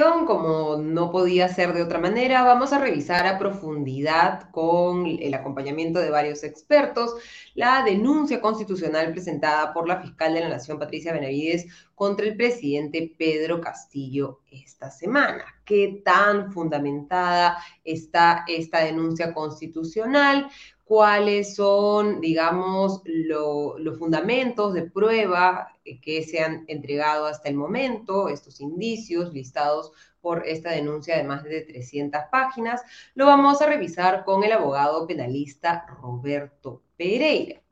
Como no podía ser de otra manera, vamos a revisar a profundidad con el acompañamiento de varios expertos la denuncia constitucional presentada por la fiscal de la Nación, Patricia Benavides, contra el presidente Pedro Castillo esta semana. ¿Qué tan fundamentada está esta denuncia constitucional? Cuáles son, digamos, los fundamentos de prueba que se han entregado hasta el momento, estos indicios listados por esta denuncia de más de 300 páginas, lo vamos a revisar con el abogado penalista Roberto Pereira.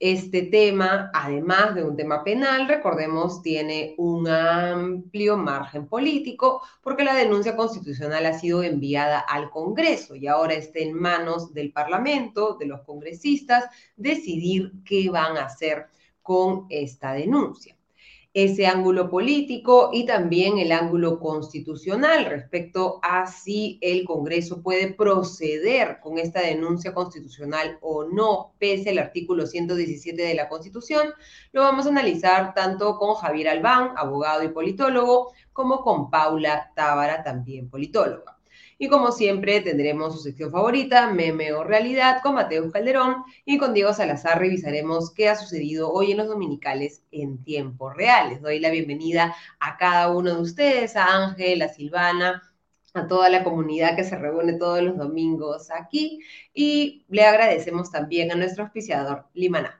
Este tema, además de un tema penal, recordemos, tiene un amplio margen político porque la denuncia constitucional ha sido enviada al Congreso y ahora está en manos del Parlamento, de los congresistas, decidir qué van a hacer con esta denuncia ese ángulo político y también el ángulo constitucional respecto a si el Congreso puede proceder con esta denuncia constitucional o no, pese al artículo 117 de la Constitución. Lo vamos a analizar tanto con Javier Albán, abogado y politólogo, como con Paula Tábara, también politóloga. Y como siempre, tendremos su sección favorita, Meme o Realidad, con Mateo Calderón y con Diego Salazar revisaremos qué ha sucedido hoy en los dominicales en tiempo real. Les doy la bienvenida a cada uno de ustedes, a Ángel, a Silvana, a toda la comunidad que se reúne todos los domingos aquí y le agradecemos también a nuestro auspiciador Limaná.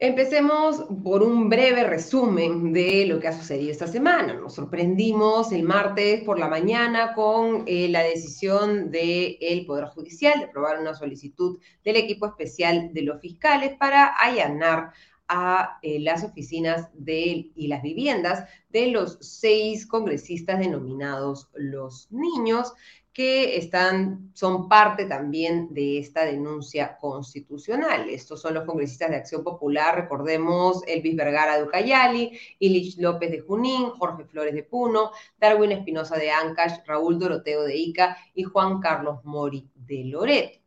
Empecemos por un breve resumen de lo que ha sucedido esta semana. Nos sorprendimos el martes por la mañana con eh, la decisión del Poder Judicial de aprobar una solicitud del equipo especial de los fiscales para allanar a eh, las oficinas y las viviendas de los seis congresistas denominados los niños que están, son parte también de esta denuncia constitucional. Estos son los congresistas de Acción Popular, recordemos Elvis Vergara de Ucayali, Ilich López de Junín, Jorge Flores de Puno, Darwin Espinosa de Ancash, Raúl Doroteo de Ica y Juan Carlos Mori de Loreto.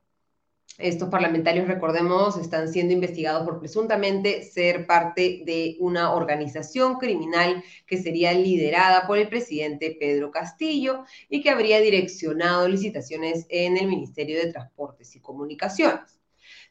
Estos parlamentarios, recordemos, están siendo investigados por presuntamente ser parte de una organización criminal que sería liderada por el presidente Pedro Castillo y que habría direccionado licitaciones en el Ministerio de Transportes y Comunicaciones.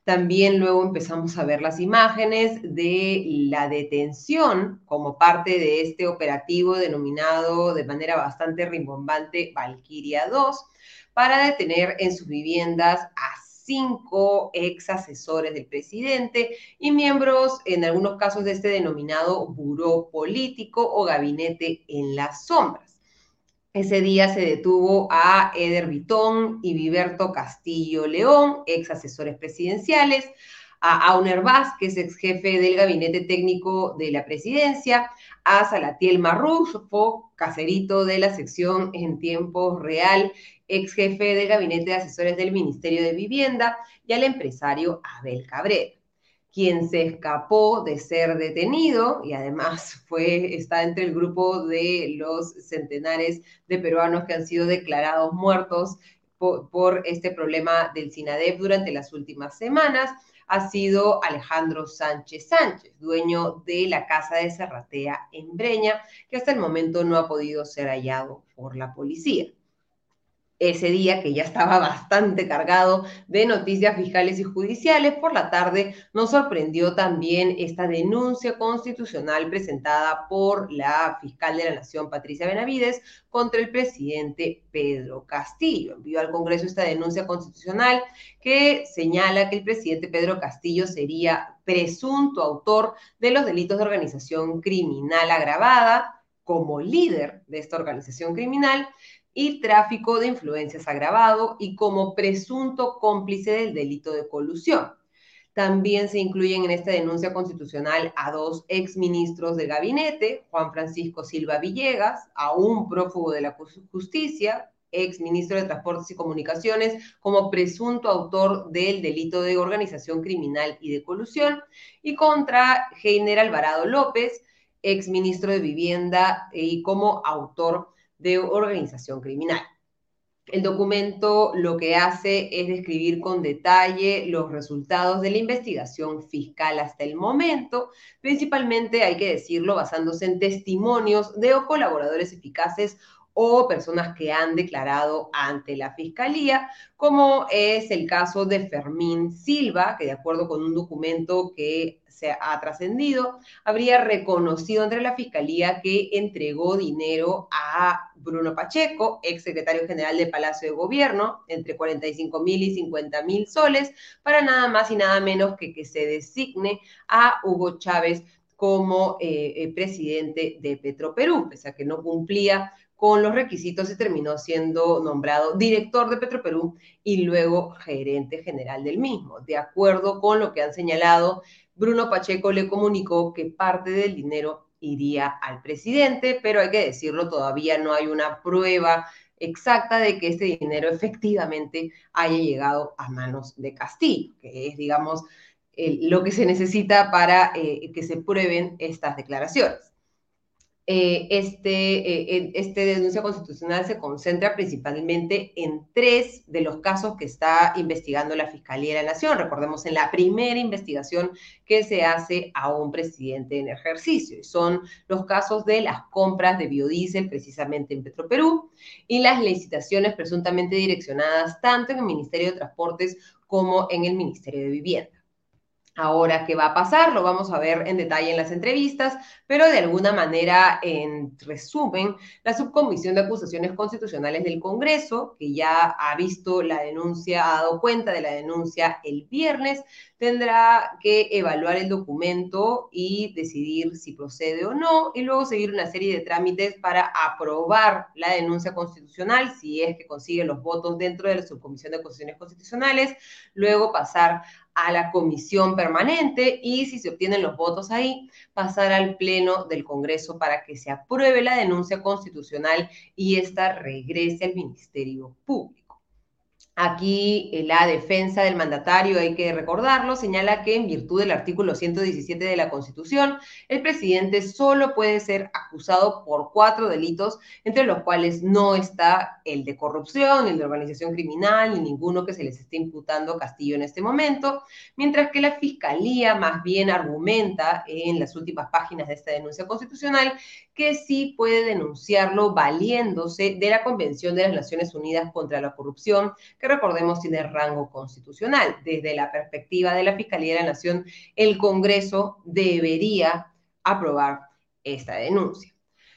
También luego empezamos a ver las imágenes de la detención como parte de este operativo denominado de manera bastante rimbombante Valkyria 2 para detener en sus viviendas a cinco ex asesores del presidente y miembros, en algunos casos, de este denominado buró político o gabinete en las sombras. Ese día se detuvo a Eder Vitón y Viberto Castillo León, ex asesores presidenciales, a Auner Vázquez, ex jefe del gabinete técnico de la presidencia, a Salatiel Marrufo, caserito de la sección en tiempo real ex jefe del gabinete de asesores del Ministerio de Vivienda, y al empresario Abel Cabrera, quien se escapó de ser detenido y además fue, está entre el grupo de los centenares de peruanos que han sido declarados muertos por, este problema del SINADEP durante las últimas semanas. Ha sido Alejandro Sánchez Sánchez, dueño de la casa de Serratea en Breña, que hasta el momento no ha podido ser hallado por la policía ese día que ya estaba bastante cargado de noticias fiscales y judiciales, por la tarde nos sorprendió también esta denuncia constitucional presentada por la fiscal de la Nación, Patricia Benavides, contra el presidente Pedro Castillo. Envió al Congreso esta denuncia constitucional que señala que el presidente Pedro Castillo sería presunto autor de los delitos de organización criminal agravada como líder de esta organización criminal y tráfico de influencias agravado y como presunto cómplice del delito de colusión. También se incluyen en esta denuncia constitucional a dos exministros del gabinete, Juan Francisco Silva Villegas, a un prófugo de la justicia, ex ministro de Transportes y Comunicaciones, como presunto autor del delito de organización criminal y de colusión, y contra Heiner Alvarado López, ex ministro de Vivienda y como autor de organización criminal. El documento lo que hace es describir con detalle los resultados de la investigación fiscal hasta el momento, principalmente, hay que decirlo, basándose en testimonios de colaboradores eficaces o personas que han declarado ante la Fiscalía, como es el caso de Fermín Silva, que de acuerdo con un documento que se ha trascendido, habría reconocido entre la Fiscalía que entregó dinero a Bruno Pacheco, ex secretario general de Palacio de Gobierno, entre 45 mil y 50 mil soles, para nada más y nada menos que que se designe a Hugo Chávez como eh, eh, presidente de Petroperú, pese a que no cumplía con los requisitos y terminó siendo nombrado director de Petroperú y luego gerente general del mismo. De acuerdo con lo que han señalado, Bruno Pacheco le comunicó que parte del dinero iría al presidente, pero hay que decirlo, todavía no hay una prueba exacta de que este dinero efectivamente haya llegado a manos de Castillo, que es, digamos, lo que se necesita para eh, que se prueben estas declaraciones. Eh, este, eh, este denuncia constitucional se concentra principalmente en tres de los casos que está investigando la Fiscalía de la Nación. Recordemos en la primera investigación que se hace a un presidente en ejercicio. Y son los casos de las compras de biodiesel precisamente en Petroperú y las licitaciones presuntamente direccionadas tanto en el Ministerio de Transportes como en el Ministerio de Vivienda. Ahora, ¿qué va a pasar? Lo vamos a ver en detalle en las entrevistas, pero de alguna manera, en resumen, la Subcomisión de Acusaciones Constitucionales del Congreso, que ya ha visto la denuncia, ha dado cuenta de la denuncia el viernes, tendrá que evaluar el documento y decidir si procede o no, y luego seguir una serie de trámites para aprobar la denuncia constitucional, si es que consigue los votos dentro de la Subcomisión de Acusaciones Constitucionales, luego pasar a la comisión permanente y si se obtienen los votos ahí, pasar al pleno del Congreso para que se apruebe la denuncia constitucional y esta regrese al Ministerio Público. Aquí eh, la defensa del mandatario, hay que recordarlo, señala que en virtud del artículo 117 de la Constitución, el presidente solo puede ser acusado por cuatro delitos, entre los cuales no está el de corrupción, el de organización criminal, ni ninguno que se les esté imputando Castillo en este momento, mientras que la Fiscalía más bien argumenta en las últimas páginas de esta denuncia constitucional que sí puede denunciarlo valiéndose de la Convención de las Naciones Unidas contra la Corrupción, que recordemos tiene rango constitucional. Desde la perspectiva de la Fiscalía de la Nación, el Congreso debería aprobar esta denuncia.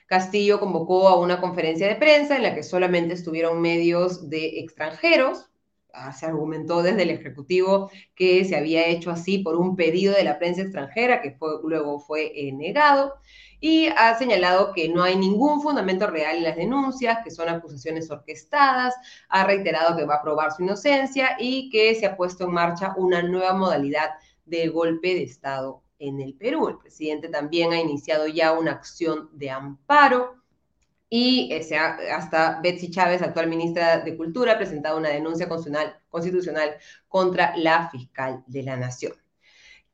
Castillo convocó a una conferencia de prensa en la que solamente estuvieron medios de extranjeros. Ah, se argumentó desde el Ejecutivo que se había hecho así por un pedido de la prensa extranjera que luego fue eh, negado y ha señalado que no hay ningún fundamento real en las denuncias, que son acusaciones orquestadas, ha reiterado que va a probar su inocencia y que se ha puesto en marcha una nueva modalidad de golpe de Estado en el Perú. El presidente también ha iniciado ya una acción de amparo y hasta Betsy Chávez, actual ministra de Cultura, ha presentado una denuncia constitucional contra la fiscal de la Nación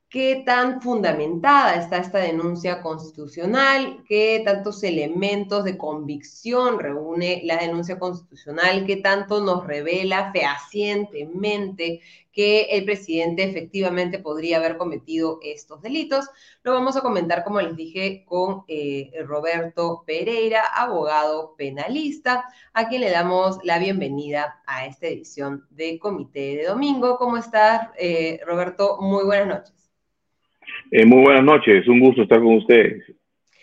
qué tan fundamentada está esta denuncia constitucional, qué tantos elementos de convicción reúne la denuncia constitucional, qué tanto nos revela fehacientemente que el presidente efectivamente podría haber cometido estos delitos. Lo vamos a comentar, como les dije, con eh, Roberto Pereira, abogado penalista, a quien le damos la bienvenida a esta edición de Comité de Domingo. ¿Cómo estás, eh, Roberto? Muy buenas noches. Eh, muy buenas noches, un gusto estar con ustedes.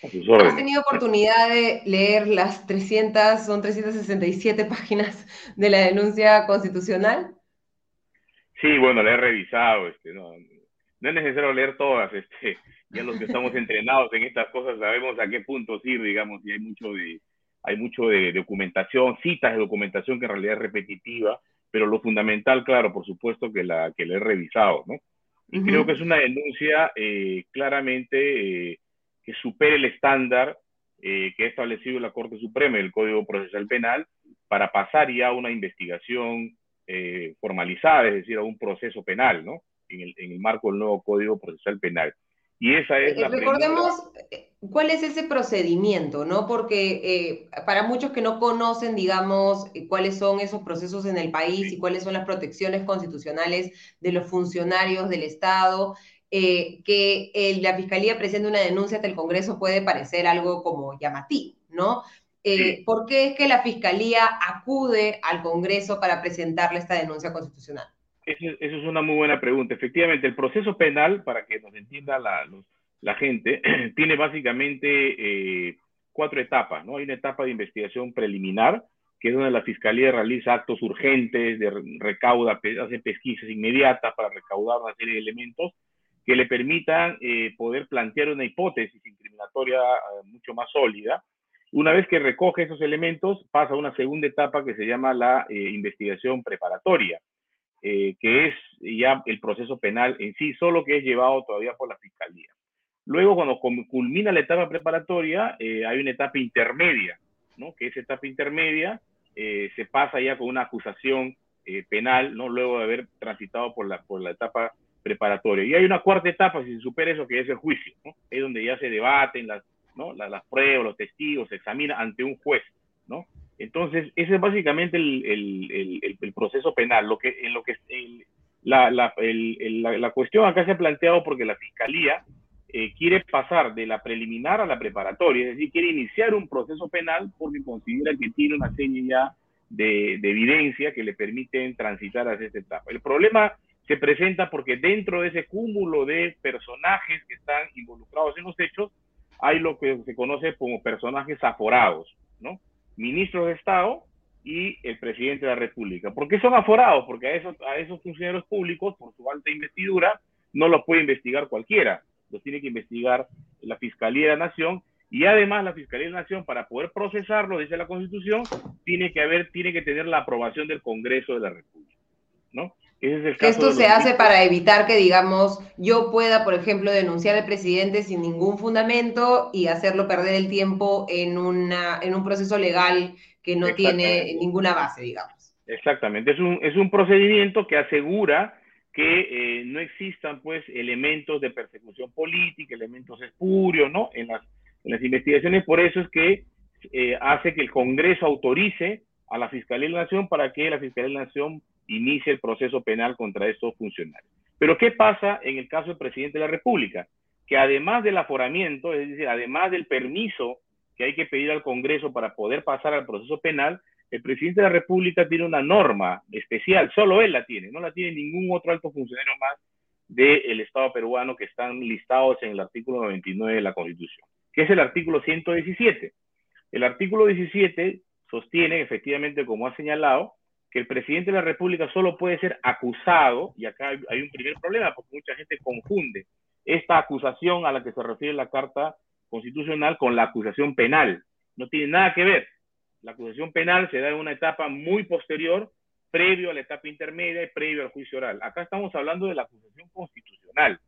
¿Has tenido oportunidad de leer las 300, son 367 páginas de la denuncia constitucional? Sí, bueno, la he revisado. Este, no, no es necesario leer todas. Este, ya los que estamos entrenados en estas cosas sabemos a qué puntos ir, digamos, y hay mucho de hay mucho de, documentación, citas de documentación que en realidad es repetitiva, pero lo fundamental, claro, por supuesto que la, que la he revisado, ¿no? Y creo que es una denuncia eh, claramente eh, que supere el estándar eh, que ha establecido la Corte Suprema del Código Procesal Penal para pasar ya a una investigación formalizada, es decir, a un proceso penal, ¿no? En el, en el marco del nuevo Código Procesal Penal. Y esa es la Recordemos cuál es ese procedimiento, ¿no? Porque para muchos que no conocen, digamos, cuáles son esos procesos en el país y cuáles son las protecciones constitucionales de los funcionarios del Estado, eh, que la Fiscalía presente una denuncia ante el Congreso puede parecer algo como llamativo, ¿no? Eh, ¿Por qué es que la Fiscalía acude al Congreso para presentarle esta denuncia constitucional? Eso, es una muy buena pregunta. Efectivamente, el proceso penal, para que nos entienda la, gente, tiene básicamente eh, cuatro etapas, ¿no? Hay una etapa de investigación preliminar, que es donde la Fiscalía realiza actos urgentes, de recauda, hace pesquisas inmediatas para recaudar una serie de elementos que le permitan eh, poder plantear una hipótesis incriminatoria eh, mucho más sólida. Una vez que recoge esos elementos, pasa a una segunda etapa que se llama la eh, investigación preparatoria, que es ya el proceso penal en sí, solo que es llevado todavía por la Fiscalía. Luego, cuando culmina la etapa preparatoria, hay una etapa intermedia, ¿no? que esa etapa intermedia se pasa ya con una acusación penal, ¿no? luego de haber transitado por la, por la etapa preparatorio. Y hay una cuarta etapa, si se supera eso, que es el juicio, ¿no? Es donde ya se debaten las, ¿no? las, las pruebas, los testigos, se examina ante un juez, ¿no? Entonces, ese es básicamente el, proceso penal. Lo que, en lo que la, cuestión acá se ha planteado porque la Fiscalía eh, quiere pasar de la preliminar a la preparatoria, es decir, quiere iniciar un proceso penal porque considera que tiene una serie ya de, de evidencia que le permiten transitar hacia esta etapa. El problema se presenta porque dentro de ese cúmulo de personajes que están involucrados en los hechos, hay lo que se conoce como personajes aforados, ¿no? Ministros de Estado y el presidente de la República. ¿Por qué son aforados? Porque a esos, a esos funcionarios públicos, por su alta investidura, no los puede investigar cualquiera. Los tiene que investigar la Fiscalía de la Nación y además la Fiscalía de la Nación, para poder procesarlo, dice la Constitución, tiene que haber, tiene que tener la aprobación del Congreso de la República, ¿no? Esto se hace para evitar que, digamos, yo pueda, por ejemplo, denunciar al presidente sin ningún fundamento y hacerlo perder el tiempo en, una, en un proceso legal que no tiene ninguna base, digamos. Exactamente, es un, es un procedimiento que asegura que eh, no existan, pues, elementos de persecución política, elementos espurios, ¿no? En las, en las investigaciones, por eso es que eh, hace que el Congreso autorice a la Fiscalía de la Nación para que la Fiscalía de la Nación inicie el proceso penal contra estos funcionarios. Pero ¿qué pasa en el caso del presidente de la República? Que además del aforamiento, es decir, además del permiso que hay que pedir al Congreso para poder pasar al proceso penal, el presidente de la República tiene una norma especial, solo él la tiene, no la tiene ningún otro alto funcionario más del Estado peruano que están listados en el artículo 99 de la Constitución, que es el artículo 117. El artículo 17 sostiene, efectivamente, como ha señalado, que el presidente de la República solo puede ser acusado, y acá hay, un primer problema, porque mucha gente confunde esta acusación a la que se refiere la Carta Constitucional con la acusación penal. No tiene nada que ver. La acusación penal se da en una etapa muy posterior, previo a la etapa intermedia y previo al juicio oral. Acá estamos hablando de la acusación constitucional.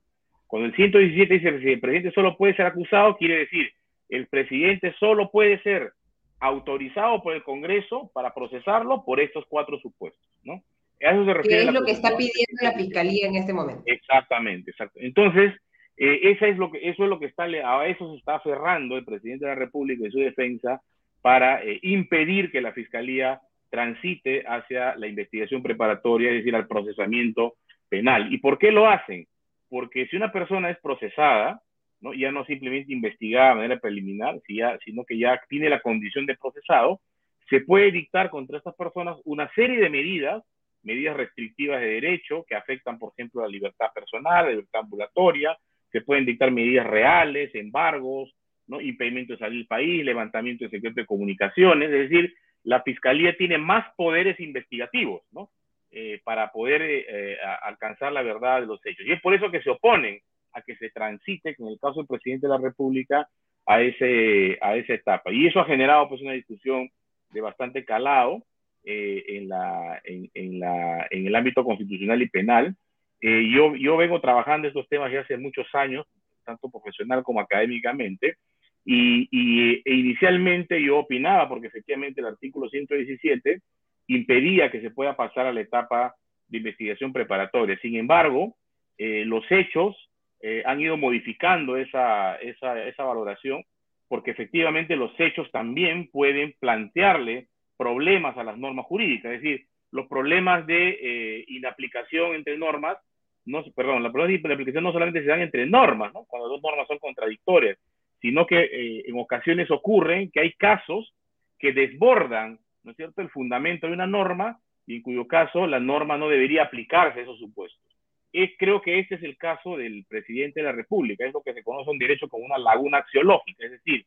Cuando el 117 dice que el presidente solo puede ser acusado, quiere decir, el presidente solo puede ser autorizado por el Congreso para procesarlo por estos cuatro supuestos, ¿no? eso se refiere ¿Qué es lo que está pidiendo la Fiscalía en este momento? Exactamente, exacto. Entonces, eh, esa es lo que, eso es lo que está, a eso se está aferrando el presidente de la República y su defensa para eh, impedir que la Fiscalía transite hacia la investigación preparatoria, es decir, al procesamiento penal. ¿Y por qué lo hacen? Porque si una persona es procesada, ¿no? ya no simplemente investigada de manera preliminar, sino que ya tiene la condición de procesado, se puede dictar contra estas personas una serie de medidas, medidas restrictivas de derecho que afectan, por ejemplo, la libertad personal, la libertad ambulatoria, se pueden dictar medidas reales, embargos, ¿no? impedimento de salir del país, levantamiento de secreto de comunicaciones, es decir, la Fiscalía tiene más poderes investigativos, ¿no? Eh, para poder eh, eh, alcanzar la verdad de los hechos. Y es por eso que se oponen a que se transite, en el caso del presidente de la República, a, ese, a esa etapa. Y eso ha generado pues una discusión de bastante calado eh, en, la, en, la, en, el ámbito constitucional y penal. Eh, yo, yo vengo trabajando estos temas ya hace muchos años, tanto profesional como académicamente, y, y e inicialmente yo opinaba, porque efectivamente el artículo 117 impedía que se pueda pasar a la etapa de investigación preparatoria. Sin embargo, eh, los hechos eh, han ido modificando esa, esa, esa, valoración porque efectivamente los hechos también pueden plantearle problemas a las normas jurídicas, es decir, los problemas de eh, inaplicación entre normas, no, perdón, los problemas de inaplicación no solamente se dan entre normas, ¿no? cuando dos normas son contradictorias, sino que en ocasiones ocurren que hay casos que desbordan ¿no es cierto?, el fundamento de una norma y en cuyo caso la norma no debería aplicarse a esos supuestos. Es, creo que este es el caso del presidente de la República, es lo que se conoce en derecho como una laguna axiológica, es decir,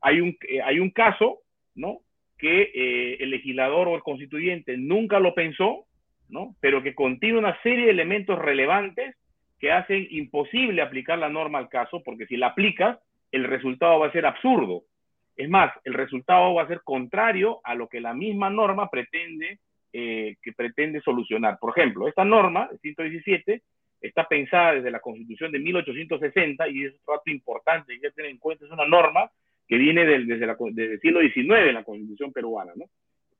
hay un, eh, hay un caso, ¿no?, que eh, el legislador o el constituyente nunca lo pensó, ¿no?, pero que contiene una serie de elementos relevantes que hacen imposible aplicar la norma al caso, porque si la aplicas, el resultado va a ser absurdo. Es más, el resultado va a ser contrario a lo que la misma norma pretende, eh, que pretende solucionar. Por ejemplo, esta norma, el 117, está pensada desde la Constitución de 1860 y es un dato importante que tener en cuenta, es una norma que viene desde, el siglo XIX en la Constitución peruana, ¿no?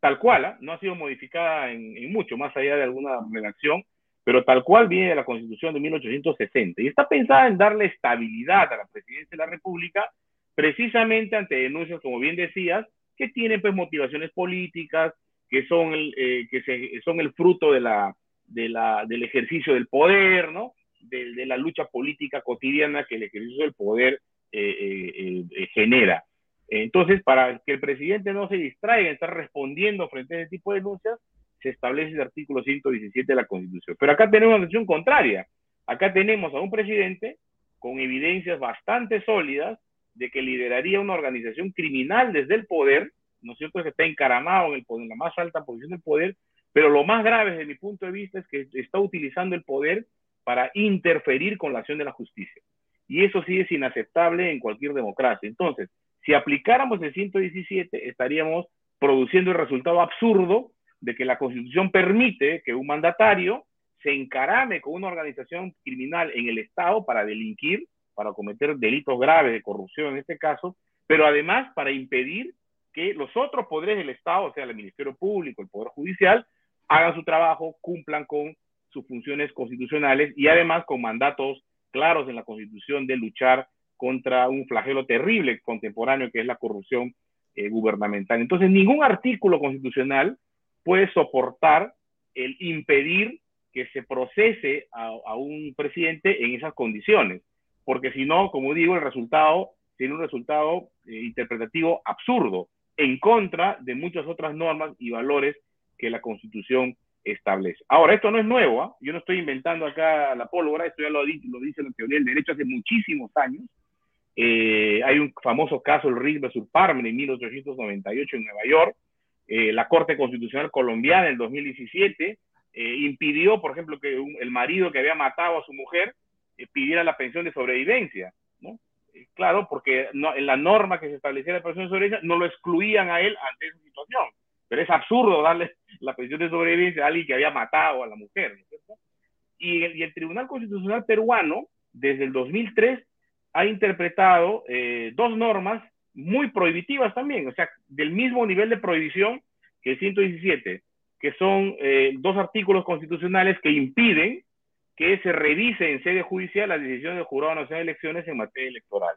Tal cual, ¿ah? no ha sido modificada en, en, mucho, más allá de alguna redacción, pero tal cual viene de la Constitución de 1860 y está pensada en darle estabilidad a la presidencia de la República precisamente ante denuncias, como bien decías, que tienen pues motivaciones políticas, que son el, eh, que se, son el fruto de la, de la, del ejercicio del poder, ¿no? De, de, la lucha política cotidiana que el ejercicio del poder eh, eh, genera. Entonces, para que el presidente no se distraiga en estar respondiendo frente a ese tipo de denuncias, se establece el artículo 117 de la Constitución. Pero acá tenemos una situación contraria. Acá tenemos a un presidente con evidencias bastante sólidas de que lideraría una organización criminal desde el poder, ¿no es cierto?, que está encaramado en, el poder, en la más alta posición del poder, pero lo más grave desde mi punto de vista es que está utilizando el poder para interferir con la acción de la justicia. Y eso sí es inaceptable en cualquier democracia. Entonces, si aplicáramos el 117, estaríamos produciendo el resultado absurdo de que la Constitución permite que un mandatario se encarame con una organización criminal en el Estado para delinquir para cometer delitos graves de corrupción en este caso, pero además para impedir que los otros poderes del Estado, o sea, el Ministerio Público, el Poder Judicial, hagan su trabajo, cumplan con sus funciones constitucionales y además con mandatos claros en la Constitución de luchar contra un flagelo terrible contemporáneo que es la corrupción eh, gubernamental. Entonces, ningún artículo constitucional puede soportar el impedir que se procese a un presidente en esas condiciones porque si no, como digo, el resultado tiene un resultado eh, interpretativo absurdo, en contra de muchas otras normas y valores que la Constitución establece. Ahora, esto no es nuevo, ¿ah? yo no estoy inventando acá la pólvora, esto ya lo, dice la teoría del derecho hace muchísimos años. Eh, hay un famoso caso, el Rick versus Parmen, en 1898 en Nueva York. Eh, la Corte Constitucional Colombiana en 2017 impidió, por ejemplo, que el marido que había matado a su mujer eh, pidiera la pensión de sobrevivencia, ¿no? Eh, claro, porque no, en la norma que se establecía la pensión de sobrevivencia no lo excluían a él ante esa situación, pero es absurdo darle la pensión de sobrevivencia a alguien que había matado a la mujer, ¿no es cierto? Y, y el Tribunal Constitucional peruano, desde el 2003, ha interpretado eh, dos normas muy prohibitivas también, o sea, del mismo nivel de prohibición que el 117, que son dos artículos constitucionales que impiden que se revise en sede judicial la decisión del Jurado Nacional de Elecciones en materia electoral.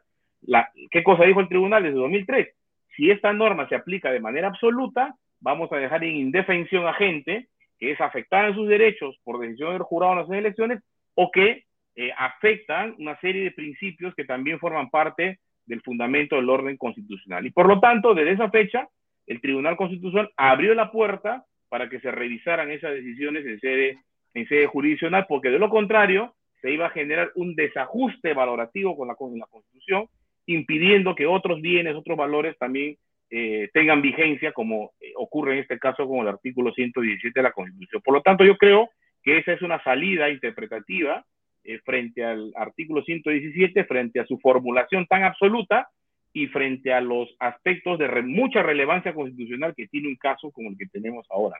¿Qué cosa dijo el tribunal desde 2003? Si esta norma se aplica de manera absoluta, vamos a dejar en indefensión a gente que es afectada en sus derechos por decisión del Jurado Nacional de Elecciones o que eh, afectan una serie de principios que también forman parte del fundamento del orden constitucional. Y por lo tanto, desde esa fecha, el Tribunal Constitucional abrió la puerta para que se revisaran esas decisiones en sede en sede jurisdiccional, porque de lo contrario se iba a generar un desajuste valorativo con la, con la Constitución, impidiendo que otros bienes, otros valores también eh, tengan vigencia, como eh, ocurre en este caso con el artículo 117 de la Constitución. Por lo tanto, yo creo que esa es una salida interpretativa eh, frente al artículo 117, frente a su formulación tan absoluta y frente a los aspectos de mucha relevancia constitucional que tiene un caso como el que tenemos ahora.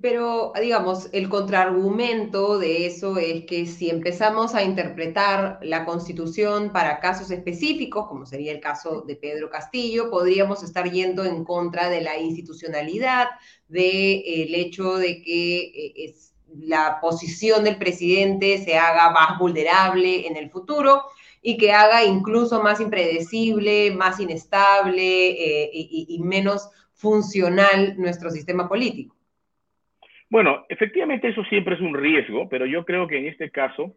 Pero, digamos, el contraargumento de eso es que si empezamos a interpretar la Constitución para casos específicos, como sería el caso de Pedro Castillo, podríamos estar yendo en contra de la institucionalidad, del el hecho de que eh, es, la posición del presidente se haga más vulnerable en el futuro y que haga incluso más impredecible, más inestable eh, y menos funcional nuestro sistema político. Bueno, efectivamente eso siempre es un riesgo, pero yo creo que en este caso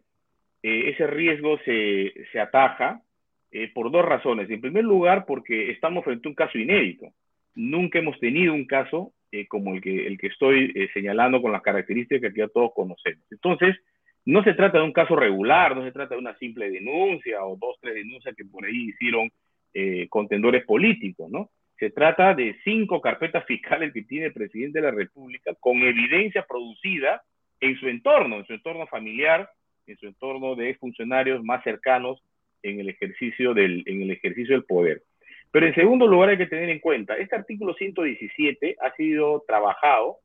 eh, ese riesgo se, se ataja eh, por dos razones. En primer lugar, porque estamos frente a un caso inédito. Nunca hemos tenido un caso eh, como el que, el que estoy señalando con las características que ya todos conocemos. Entonces, no se trata de un caso regular, no se trata de una simple denuncia o dos, tres denuncias que por ahí hicieron contendores políticos, ¿no? Se trata de cinco carpetas fiscales que tiene el presidente de la República con evidencia producida en su entorno, en su entorno familiar, en su entorno de funcionarios más cercanos en el ejercicio del, en el ejercicio del poder. Pero en segundo lugar hay que tener en cuenta, este artículo 117 ha sido trabajado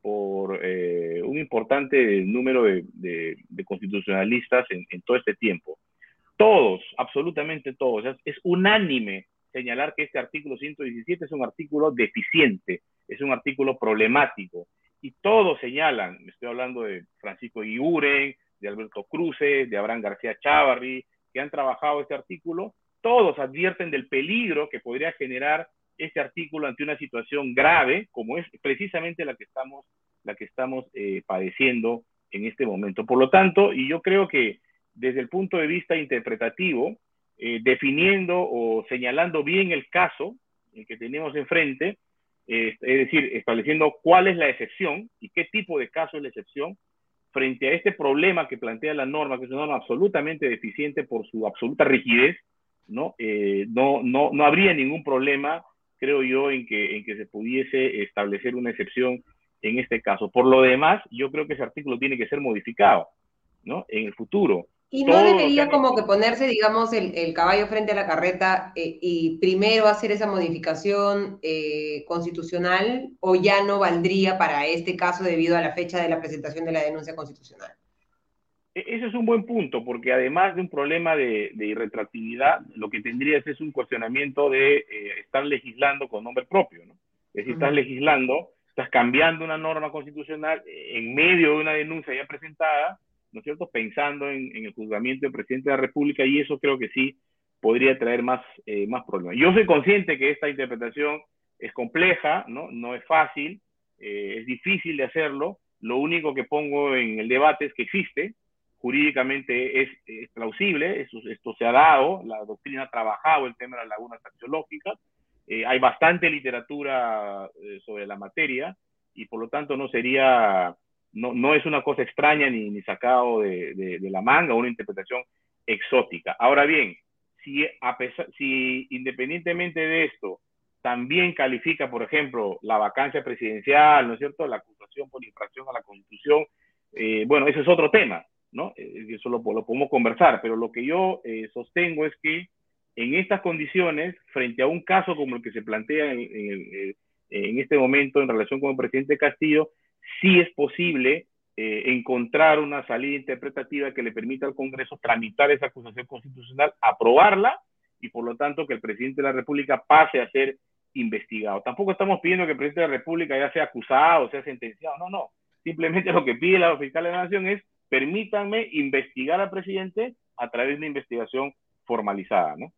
por eh, un importante número de, constitucionalistas en, en, todo este tiempo. Todos, absolutamente todos, es unánime señalar que este artículo 117 es un artículo deficiente, es un artículo problemático. Y todos señalan, estoy hablando de Francisco Iguren, de Alberto Cruces, de Abraham García Chávarri, que han trabajado este artículo, todos advierten del peligro que podría generar este artículo ante una situación grave, como es precisamente la que estamos, la que estamos eh, padeciendo en este momento. Por lo tanto, y yo creo que desde el punto de vista interpretativo, eh, definiendo o señalando bien el caso el que tenemos enfrente, eh, es decir, estableciendo cuál es la excepción y qué tipo de caso es la excepción frente a este problema que plantea la norma, que es una norma absolutamente deficiente por su absoluta rigidez, ¿no? Eh, no, no, no habría ningún problema, creo yo, en que, en que se pudiese establecer una excepción en este caso. Por lo demás, yo creo que ese artículo tiene que ser modificado, ¿no? En el futuro. Y no debería como que ponerse, digamos, el, caballo frente a la carreta eh, y primero hacer esa modificación eh, constitucional o ya no valdría para este caso debido a la fecha de la presentación de la denuncia constitucional. E, ese es un buen punto, porque además de un problema de, irretractividad, lo que tendría es un cuestionamiento de eh, estar legislando con nombre propio, ¿no? Es decir, estás legislando, estás cambiando una norma constitucional en medio de una denuncia ya presentada, ¿no es cierto?, pensando en, el juzgamiento del presidente de la República y eso creo que sí podría traer más, eh, más problemas. Yo soy consciente que esta interpretación es compleja, no, no es fácil, eh, es difícil de hacerlo. Lo único que pongo en el debate es que existe, jurídicamente es, plausible, eso, esto se ha dado, la doctrina ha trabajado el tema de las lagunas axiológicas, eh, hay bastante literatura sobre la materia y por lo tanto no sería no, no es una cosa extraña ni, ni sacado de, de, la manga, una interpretación exótica. Ahora bien, si, a pesar, si independientemente de esto también califica, por ejemplo, la vacancia presidencial, ¿no es cierto?, la acusación por infracción a la Constitución, eh, bueno, ese es otro tema, ¿no? Eh, eso lo, lo, podemos conversar, pero lo que yo eh, sostengo es que en estas condiciones, frente a un caso como el que se plantea en, en, en este momento en relación con el presidente Castillo, sí es posible eh, encontrar una salida interpretativa que le permita al Congreso tramitar esa acusación constitucional, aprobarla y por lo tanto que el presidente de la República pase a ser investigado. Tampoco estamos pidiendo que el presidente de la República ya sea acusado, sea sentenciado, no, no. Simplemente lo que pide la fiscal de la Nación es permítanme investigar al presidente a través de una investigación formalizada, ¿no?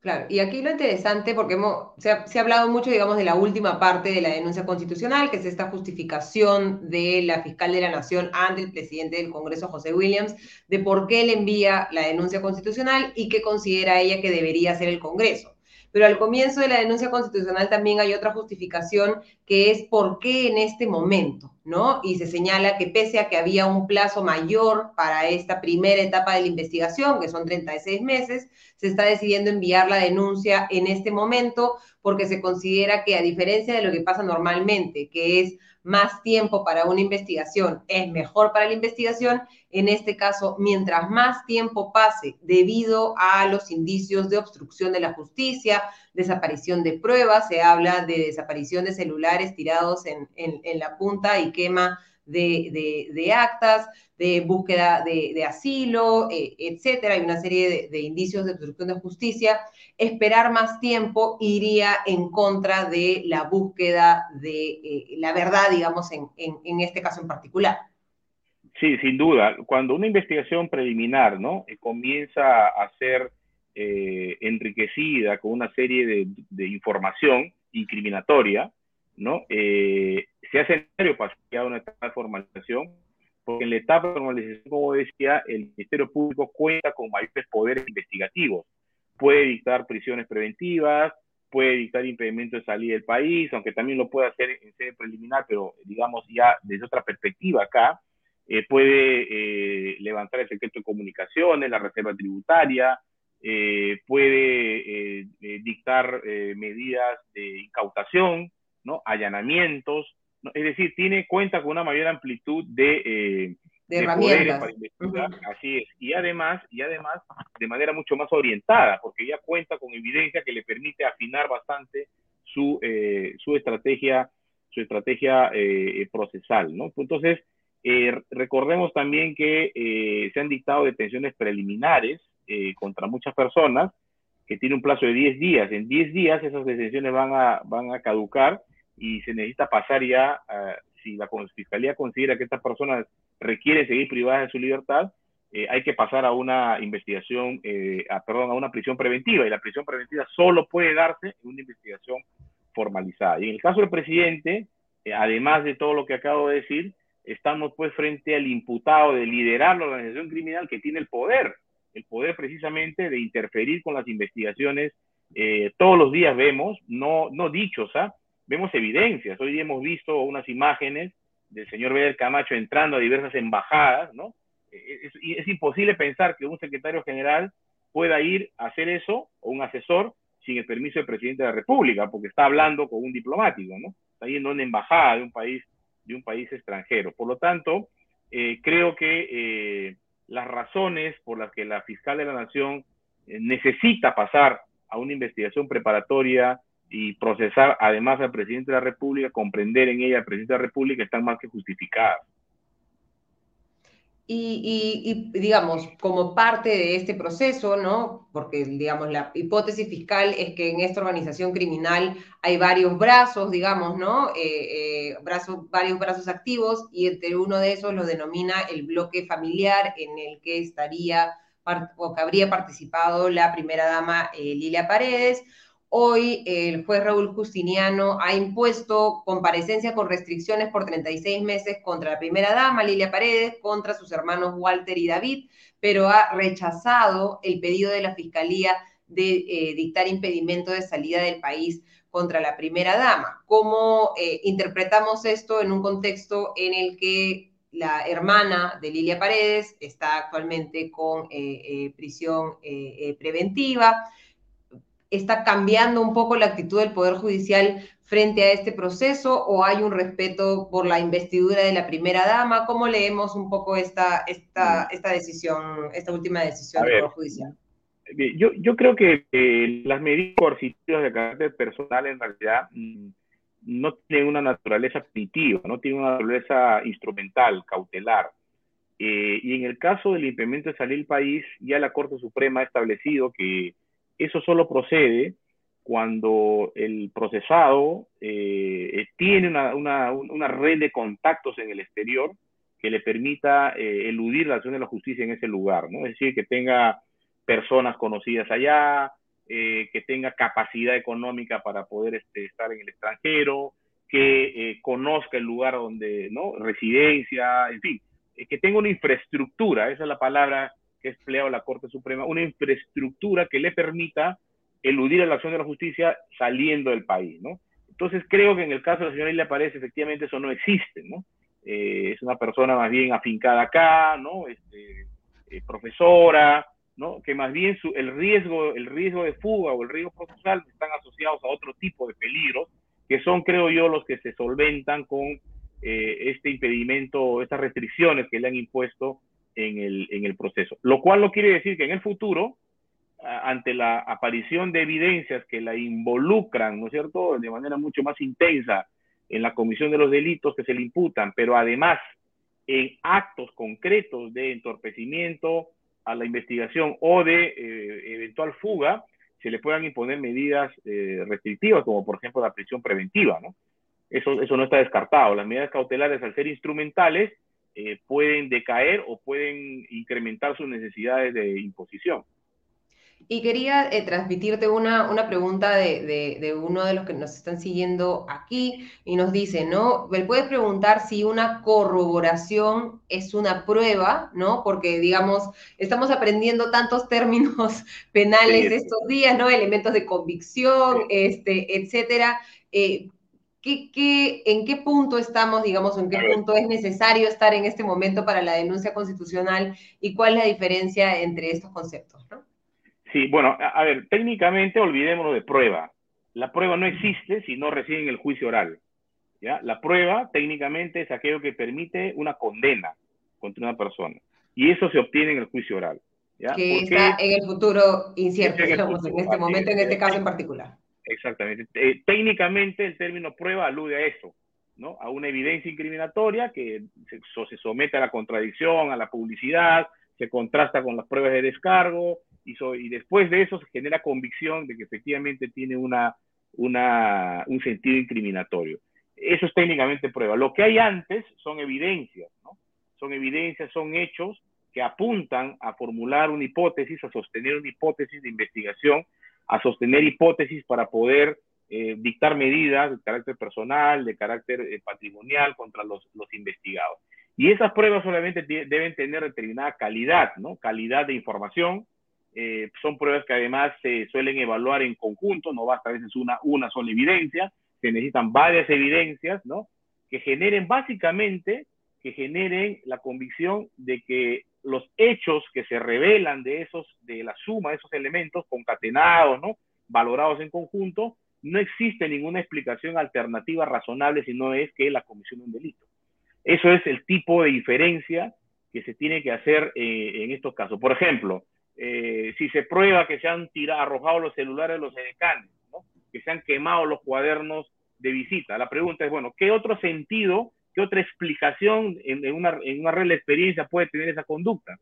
Claro, y aquí lo interesante, porque se, ha, hablado mucho, digamos, de la última parte de la denuncia constitucional, que es esta justificación de la fiscal de la Nación ante el presidente del Congreso, José Williams, de por qué le envía la denuncia constitucional y qué considera ella que debería hacer el Congreso. Pero al comienzo de la denuncia constitucional también hay otra justificación que es por qué en este momento, ¿no? Y se señala que pese a que había un plazo mayor para esta primera etapa de la investigación, que son 36 meses, se está decidiendo enviar la denuncia en este momento porque se considera que a diferencia de lo que pasa normalmente, que es más tiempo para una investigación es mejor para la investigación, en este caso, mientras más tiempo pase debido a los indicios de obstrucción de la justicia, desaparición de pruebas, se habla de desaparición de celulares tirados en, la punta y quema de, actas, de búsqueda de, asilo, eh, etcétera. Hay una serie de, indicios de obstrucción de justicia. Esperar más tiempo iría en contra de la búsqueda de eh, la verdad, digamos, en, este caso en particular. Sí, sin duda. Cuando una investigación preliminar ¿no? Eh, comienza a ser enriquecida con una serie de, información incriminatoria, ¿no? Hace necesario pasar a una etapa de formalización, porque en la etapa de formalización, como decía, el Ministerio Público cuenta con mayores poderes investigativos. Puede dictar prisiones preventivas, puede dictar impedimento de salida del país, aunque también lo puede hacer en sede preliminar, pero digamos ya desde otra perspectiva acá, eh, puede eh, levantar el secreto de comunicaciones, la reserva tributaria, eh, puede dictar medidas de incautación, ¿no? allanamientos, es decir, tiene cuenta con una mayor amplitud de, eh, poderes para investigar, así es, y además, y además de manera mucho más orientada, porque ya cuenta con evidencia que le permite afinar bastante su, eh, su estrategia, su estrategia eh, procesal, ¿no? Entonces, recordemos también que se han dictado detenciones preliminares contra muchas personas, que tiene un plazo de 10 días. En 10 días esas detenciones van a, van a caducar y se necesita pasar ya, si la Fiscalía considera que estas personas requieren seguir privadas de su libertad, eh, hay que pasar a una investigación, eh, perdón, a una prisión preventiva, y la prisión preventiva solo puede darse en una investigación formalizada. Y en el caso del presidente, eh, además de todo lo que acabo de decir, estamos pues frente al imputado de liderar la organización criminal que tiene el poder, el poder precisamente de interferir con las investigaciones. todos los días vemos, no, no dichos, ¿ah? Vemos evidencias. Hoy día hemos visto unas imágenes del señor Beder Camacho entrando a diversas embajadas, ¿no? Es, es, imposible pensar que un secretario general pueda ir a hacer eso, o un asesor, sin el permiso del presidente de la República, porque está hablando con un diplomático, ¿no? Está yendo a una embajada de un país, de un país extranjero. Por lo tanto, eh, creo que eh, las razones por las que la fiscal de la Nación eh, necesita pasar a una investigación preparatoria y procesar además al presidente de la República, comprender en ella al presidente de la República, están más que justificadas. Y, digamos, como parte de este proceso, ¿no? Porque, digamos, la hipótesis fiscal es que en esta organización criminal hay varios brazos, digamos, ¿no? Eh, eh, brazos, varios brazos activos y entre uno de esos lo denomina el bloque familiar en el que estaría o que habría participado la primera dama eh, Lilia Paredes Hoy el juez Raúl Justiniano ha impuesto comparecencia con restricciones por 36 meses contra la primera dama, Lilia Paredes, contra sus hermanos Walter y David, pero ha rechazado el pedido de la Fiscalía de eh, dictar impedimento de salida del país contra la primera dama. ¿Cómo eh, interpretamos esto en un contexto en el que la hermana de Lilia Paredes está actualmente con eh, prisión preventiva? Está cambiando un poco la actitud del Poder Judicial frente a este proceso o hay un respeto por la investidura de la primera dama? ¿Cómo leemos un poco esta, esta, mm. esta decisión, esta última decisión del Poder Judicial? Yo, yo creo que las medidas coercitivas de carácter personal en realidad mm, no tienen una naturaleza punitiva, no tienen una naturaleza instrumental, cautelar. Eh, y en el caso del impedimento de salir del país, ya la Corte Suprema ha establecido que eso solo procede cuando el procesado eh, tiene una, red de contactos en el exterior que le permita eh, eludir la acción de la justicia en ese lugar, ¿no? Es decir, que tenga personas conocidas allá, eh, que tenga capacidad económica para poder este, estar en el extranjero, que conozca el lugar donde, ¿no? Residencia, en fin, que tenga una infraestructura, esa es la palabra que ha empleado la Corte Suprema, una infraestructura que le permita eludir la acción de la justicia saliendo del país, ¿no? Entonces creo que en el caso de la señora Isla Paredes efectivamente eso no existe, ¿no? Eh, es una persona más bien afincada acá, ¿no? Este, eh, profesora, ¿no? Que más bien su, el, riesgo, el riesgo de fuga o el riesgo procesal están asociados a otro tipo de peligros, que son, creo yo, los que se solventan con este impedimento, estas restricciones que le han impuesto en el, en el proceso. Lo cual no quiere decir que en el futuro, ante la aparición de evidencias que la involucran, ¿no es cierto?, de manera mucho más intensa en la comisión de los delitos que se le imputan, pero además en actos concretos de entorpecimiento a la investigación o de eh, eventual fuga, se le puedan imponer medidas eh, restrictivas, como por ejemplo la prisión preventiva, ¿no? Eso, eso no está descartado. Las medidas cautelares, al ser instrumentales, eh, pueden decaer o pueden incrementar sus necesidades de imposición. Y quería eh, transmitirte una, una pregunta de, de, uno de los que nos están siguiendo aquí y nos dice, ¿no? Me puedes preguntar si una corroboración es una prueba, ¿no? Porque, digamos, estamos aprendiendo tantos términos penales estos días, ¿no? Elementos de convicción, este, etcétera. Eh, ¿Qué, en qué punto estamos, digamos, en qué punto es necesario estar en este momento para la denuncia constitucional y cuál es la diferencia entre estos conceptos? ¿no? Sí, bueno, a, ver, técnicamente olvidémonos de prueba. La prueba no existe si no reciben el juicio oral. ¿ya? La prueba técnicamente es aquello que permite una condena contra una persona. Y eso se obtiene en el juicio oral. ¿ya? Que está en el futuro incierto, digamos, en este momento, en este caso en particular. Exactamente. Eh, técnicamente el término prueba alude a eso, ¿no? A una evidencia incriminatoria que se, somete a la contradicción, a la publicidad, se contrasta con las pruebas de descargo y, y después de eso se genera convicción de que efectivamente tiene una, una, un sentido incriminatorio. Eso es técnicamente prueba. Lo que hay antes son evidencias, ¿no? Son evidencias, son hechos que apuntan a formular una hipótesis, a sostener una hipótesis de investigación a sostener hipótesis para poder eh, dictar medidas de carácter personal, de carácter eh, patrimonial contra los, los, investigados. Y esas pruebas solamente deben tener determinada calidad, ¿no? Calidad de información. Eh, son pruebas que además se suelen evaluar en conjunto, no basta a veces una, una sola evidencia, se necesitan varias evidencias, ¿no? Que generen básicamente, que generen la convicción de que los hechos que se revelan de esos, de la suma de esos elementos concatenados, ¿no? Valorados en conjunto, no existe ninguna explicación alternativa razonable si no es que la comisión de un delito. Eso es el tipo de diferencia que se tiene que hacer eh, en estos casos. Por ejemplo, eh, si se prueba que se han tirado, arrojado los celulares de los edecanes, que se han quemado los cuadernos de visita, la pregunta es, bueno, ¿qué otro sentido ¿Qué otra explicación en, una, en una real experiencia puede tener esa conducta?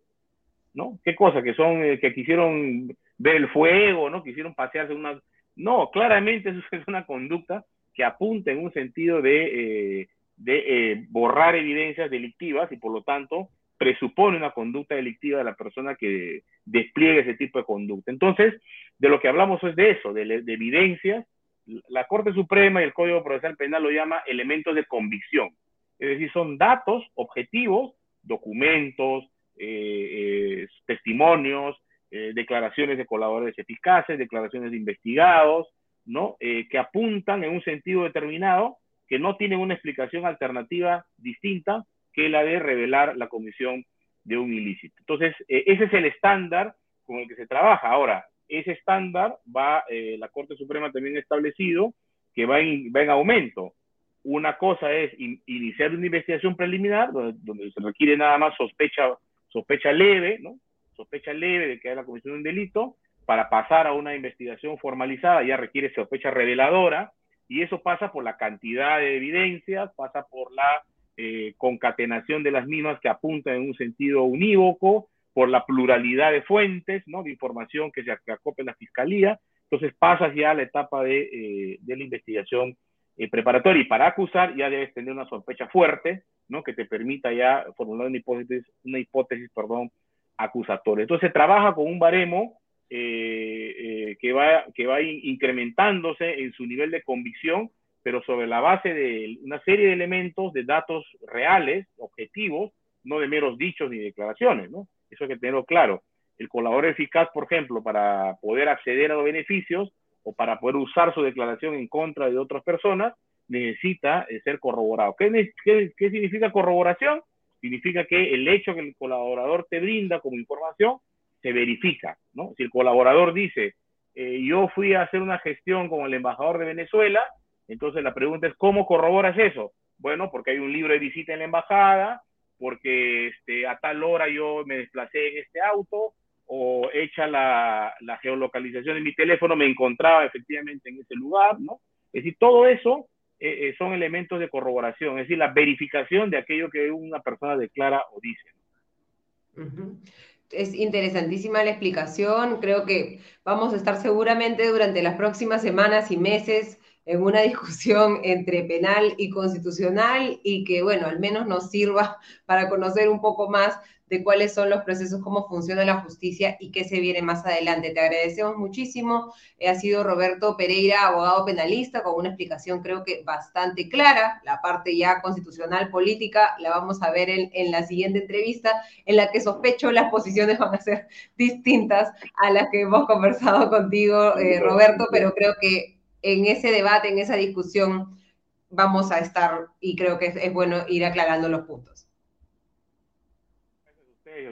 ¿No? ¿Qué cosa? Que son, eh, que quisieron ver el fuego, ¿no? Quisieron pasearse una... No, claramente eso es una conducta que apunta en un sentido de, eh, de eh, borrar evidencias delictivas y por lo tanto presupone una conducta delictiva de la persona que despliegue ese tipo de conducta. Entonces, de lo que hablamos es de eso, de, de evidencias. La Corte Suprema y el Código Procesal Penal lo llama elementos de convicción. Es decir, son datos objetivos, documentos, eh, eh, testimonios, eh, declaraciones de colaboradores eficaces, declaraciones de investigados, ¿no? que apuntan en un sentido determinado que no tienen una explicación alternativa distinta que la de revelar la comisión de un ilícito. Entonces, ese es el estándar con el que se trabaja. Ahora, ese estándar va, la Corte Suprema también ha establecido que va va en aumento. Una cosa es iniciar una investigación preliminar, donde, se requiere nada más sospecha, sospecha leve, ¿no? Sospecha leve de que hay la comisión de un delito, para pasar a una investigación formalizada ya requiere sospecha reveladora, y eso pasa por la cantidad de evidencias, pasa por la eh, concatenación de las mismas que apuntan en un sentido unívoco, por la pluralidad de fuentes, ¿no? De información que se acople en la fiscalía. Entonces pasas ya a la etapa de, eh, de la investigación eh, y para acusar ya debes tener una sospecha fuerte, ¿no? Que te permita ya formular una hipótesis, una hipótesis, perdón, acusatoria. Entonces se trabaja con un baremo eh, eh, que, va, que va incrementándose en su nivel de convicción, pero sobre la base de una serie de elementos, de datos reales, objetivos, no de meros dichos ni declaraciones, ¿no? Eso hay que tenerlo claro. El colaborador eficaz, por ejemplo, para poder acceder a los beneficios, o para poder usar su declaración en contra de otras personas, necesita eh, ser corroborado. ¿Qué, ¿Qué, significa corroboración? Significa que el hecho que el colaborador te brinda como información se verifica, ¿no? Si el colaborador dice, eh, yo fui a hacer una gestión con el embajador de Venezuela, entonces la pregunta es, ¿cómo corroboras eso? Bueno, porque hay un libro de visita en la embajada, porque este, a tal hora yo me desplacé en este auto, o hecha la, geolocalización de mi teléfono, me encontraba efectivamente en ese lugar, ¿no? Es decir, todo eso eh, eh, son elementos de corroboración, es decir, la verificación de aquello que una persona declara o dice. Es interesantísima la explicación. Creo que vamos a estar seguramente durante las próximas semanas y meses en una discusión entre penal y constitucional y que, bueno, al menos nos sirva para conocer un poco más de cuáles son los procesos, cómo funciona la justicia y qué se viene más adelante. Te agradecemos muchísimo. Ha sido Roberto Pereira, abogado penalista, con una explicación creo que bastante clara. La parte ya constitucional, política, la vamos a ver en, la siguiente entrevista, en la que sospecho las posiciones van a ser distintas a las que hemos conversado contigo, eh, Roberto, pero creo que en ese debate, en esa discusión, vamos a estar y creo que es bueno ir aclarando los puntos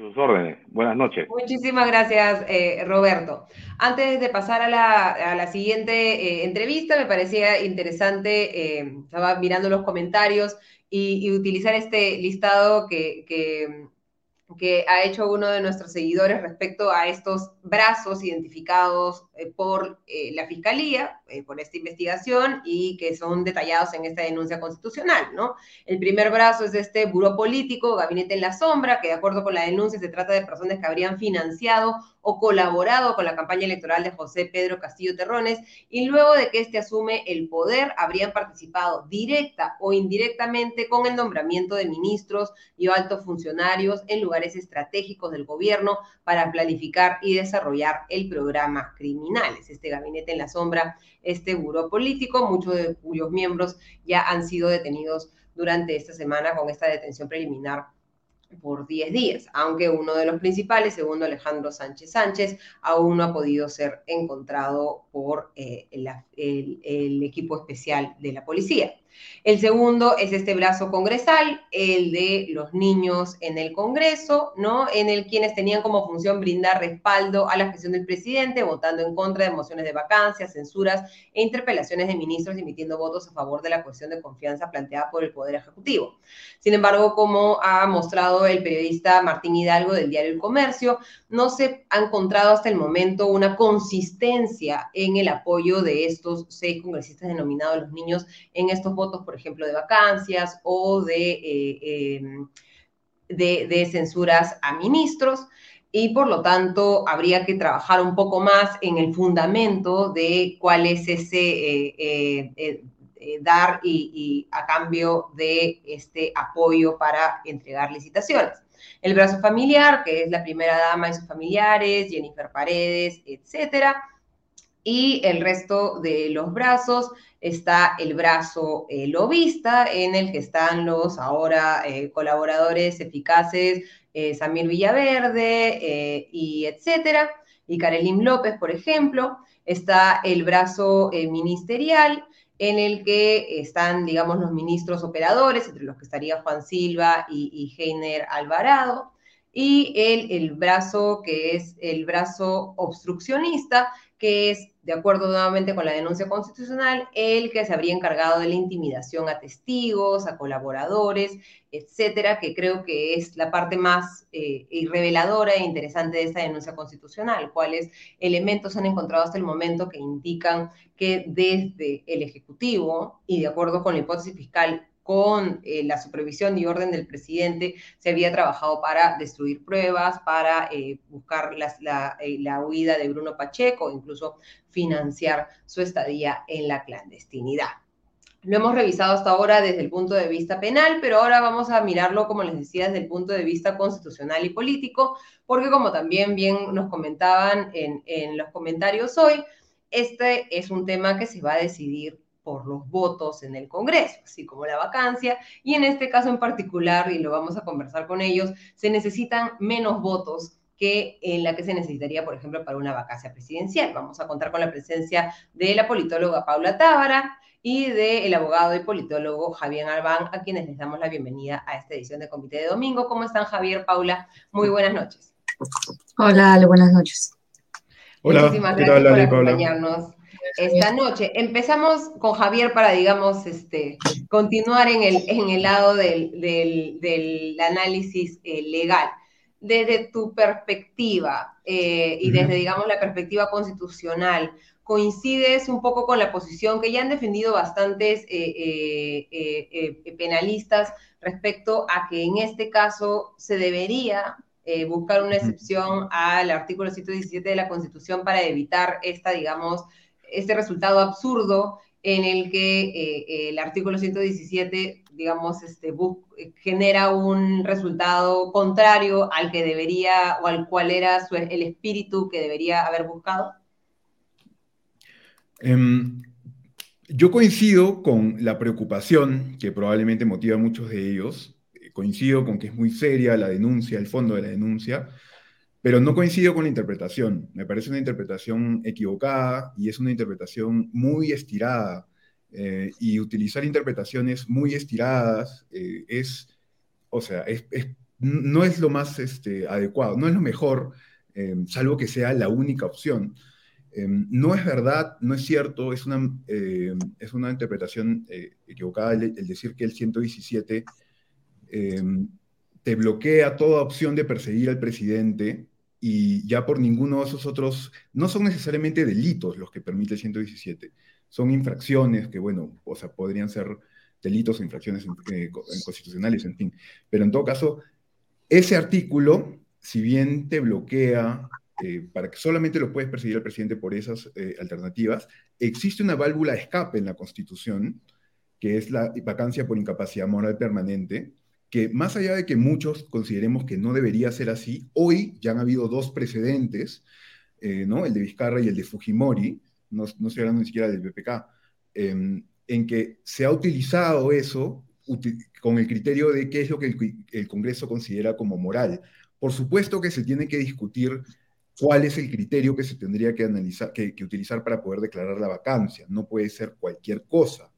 sus órdenes. Buenas noches. Muchísimas gracias, eh, Roberto. Antes de pasar a la, siguiente eh, entrevista, me parecía interesante, eh, estaba mirando los comentarios y, utilizar este listado que, que ha hecho uno de nuestros seguidores respecto a estos brazos identificados por eh, la Fiscalía, eh, por esta investigación y que son detallados en esta denuncia constitucional, ¿no? El primer brazo es este buró político, Gabinete en la Sombra, que de acuerdo con la denuncia se trata de personas que habrían financiado o colaborado con la campaña electoral de José Pedro Castillo Terrones y luego de que éste asume el poder habrían participado directa o indirectamente con el nombramiento de ministros y altos funcionarios en lugares estratégicos del gobierno para planificar y desarrollar el programa Este gabinete en la sombra, este buró político, muchos de cuyos miembros ya han sido detenidos durante esta semana con esta detención preliminar por 10 días, aunque uno de los principales, segundo Alejandro Sánchez Sánchez, aún no ha podido ser encontrado por eh, el equipo especial de la policía. El segundo es este brazo congresal, el de los niños en el Congreso, ¿no? En el quienes tenían como función brindar respaldo a la gestión del presidente, votando en contra de mociones de vacancia, censuras e interpelaciones de ministros, emitiendo votos a favor de la cuestión de confianza planteada por el Poder Ejecutivo. Sin embargo, como ha mostrado el periodista Martín Hidalgo del diario El Comercio, no se ha encontrado hasta el momento una consistencia en el apoyo de estos seis congresistas denominados los niños en estos votos por ejemplo, de vacancias o de, eh, em, de, censuras a ministros y por lo tanto habría que trabajar un poco más en el fundamento de cuál es ese eh, eh, dar y, a cambio de este apoyo para entregar licitaciones. El brazo familiar, que es la primera dama y sus familiares, Jennifer Paredes, etcétera, y el resto de los brazos está el brazo eh, lobista, en el que están los ahora eh, colaboradores eficaces eh, Samir Villaverde y etcétera, y Karelim López, por ejemplo. Está el brazo ministerial, en el que están, digamos, los ministros operadores, entre los que estaría Juan Silva y, y Heiner Alvarado, y el, el brazo que es el brazo obstruccionista, que es, de acuerdo nuevamente con la denuncia constitucional, el que se habría encargado de la intimidación a testigos, a colaboradores, etcétera, que creo que es la parte más eh, reveladora e interesante de esta denuncia constitucional, cuáles elementos han encontrado hasta el momento que indican que desde el Ejecutivo y de acuerdo con la hipótesis fiscal con eh, la supervisión y orden del presidente, se había trabajado para destruir pruebas, para eh, buscar eh, la, huida de Bruno Pacheco, incluso financiar su estadía en la clandestinidad. Lo hemos revisado hasta ahora desde el punto de vista penal, pero ahora vamos a mirarlo, como les decía, desde el punto de vista constitucional y político, porque como también bien nos comentaban en, en los comentarios hoy, este es un tema que se va a decidir por los votos en el Congreso, así como la vacancia, y en este caso en particular, y lo vamos a conversar con ellos, se necesitan menos votos que en la que se necesitaría, por ejemplo, para una vacancia presidencial. Vamos a contar con la presencia de la politóloga Paula Tábara y del abogado y politólogo Javier Albán, a quienes les damos la bienvenida a esta edición de Comité de Domingo. ¿Cómo están, Javier, Paula? Muy buenas noches. Hola, Ale, buenas noches. Hola, Muchísimas gracias por acompañarnos. Esta noche. Empezamos con Javier para, digamos, este, continuar en el, en el lado del, del, análisis eh, legal. Desde tu perspectiva eh, y desde, digamos, la perspectiva constitucional, coincides un poco con la posición que ya han defendido bastantes eh, penalistas respecto a que en este caso se debería buscar una excepción al artículo 117 de la Constitución para evitar esta, digamos, este resultado absurdo en el que eh, el artículo 117, digamos, este, genera un resultado contrario al que debería o al cual era el espíritu que debería haber buscado? Em, yo coincido con la preocupación que probablemente motiva a muchos de ellos. Coincido con que es muy seria la denuncia, el fondo de la denuncia, pero no coincido con la interpretación. Me parece una interpretación equivocada y es una interpretación muy estirada. Eh, y utilizar interpretaciones muy estiradas eh, es, o sea, no es lo más este, adecuado, no es lo mejor, eh, salvo que sea la única opción. no es verdad, no es cierto, es una, es una interpretación equivocada el, el, decir que el 117 te bloquea toda opción de perseguir al presidente y ya por ninguno de esos otros, no son necesariamente delitos los que permite el 117, son infracciones que, bueno, o sea, podrían ser delitos o infracciones eh, constitucionales, en fin. Pero en todo caso, ese artículo, si bien te bloquea eh, para que solamente lo puedes perseguir al presidente por esas eh, alternativas, existe una válvula de escape en la Constitución, que es la vacancia por incapacidad moral permanente, que más allá de que muchos consideremos que no debería ser así, hoy ya han habido dos precedentes, eh, ¿no? el de Vizcarra y el de Fujimori, no, no hablando ni siquiera del BPK, em, en que se ha utilizado eso con el criterio de qué es lo que el, Congreso considera como moral. Por supuesto que se tiene que discutir cuál es el criterio que se tendría que, analizar, que utilizar para poder declarar la vacancia. No puede ser cualquier cosa,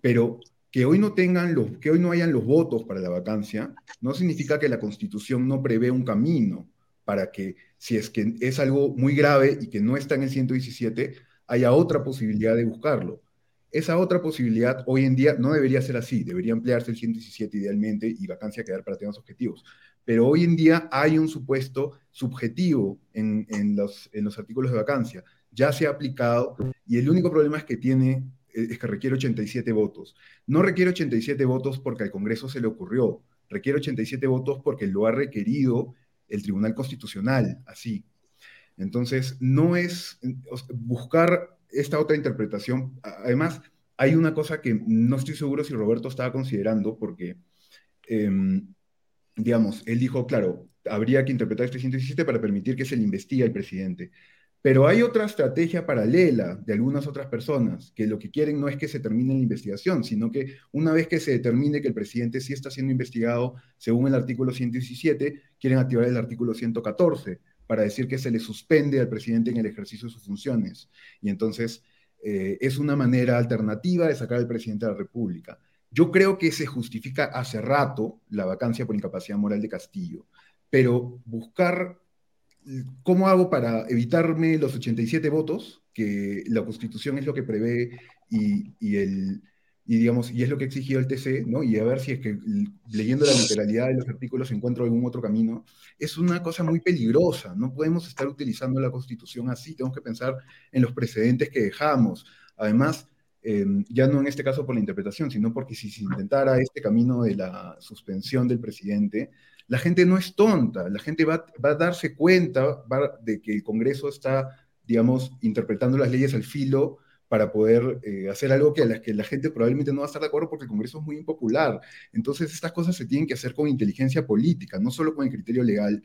pero que hoy no tengan los, que hoy no hayan los votos para la vacancia, no significa que la Constitución no prevé un camino para que, si es que es algo muy grave y que no está en el 117, haya otra posibilidad de buscarlo. Esa otra posibilidad hoy en día no debería ser así, debería emplearse el 117 idealmente y vacancia quedar para temas objetivos. Pero hoy en día hay un supuesto subjetivo en, en, los, en los artículos de vacancia. Ya se ha aplicado y el único problema es que tiene es que requiere 87 votos. No requiere 87 votos porque al Congreso se le ocurrió, requiere 87 votos porque lo ha requerido el Tribunal Constitucional, así. Entonces, no es buscar esta otra interpretación. Además, hay una cosa que no estoy seguro si Roberto estaba considerando, porque, em, digamos, él dijo, claro, habría que interpretar este 117 para permitir que se le investigue al presidente. Pero hay otra estrategia paralela de algunas otras personas que lo que quieren no es que se termine la investigación, sino que una vez que se determine que el presidente sí está siendo investigado según el artículo 117, quieren activar el artículo 114 para decir que se le suspende al presidente en el ejercicio de sus funciones. Y entonces eh, es una manera alternativa de sacar al presidente de la República. Yo creo que se justifica hace rato la vacancia por incapacidad moral de Castillo, pero buscar ¿cómo hago para evitarme los 87 votos? Que la Constitución es lo que prevé y, el, digamos, y es lo que exigió el TC, ¿no? Y a ver si es que leyendo la literalidad de los artículos encuentro algún otro camino. Es una cosa muy peligrosa. No podemos estar utilizando la Constitución así. Tenemos que pensar en los precedentes que dejamos. Además, em, ya no en este caso por la interpretación, sino porque si se intentara este camino de la suspensión del presidente, la gente no es tonta, la gente va, a darse cuenta de que el Congreso está, digamos, interpretando las leyes al filo para poder eh, hacer algo que la, que la gente probablemente no va a estar de acuerdo porque el Congreso es muy impopular. Entonces, estas cosas se tienen que hacer con inteligencia política, no solo con el criterio legal,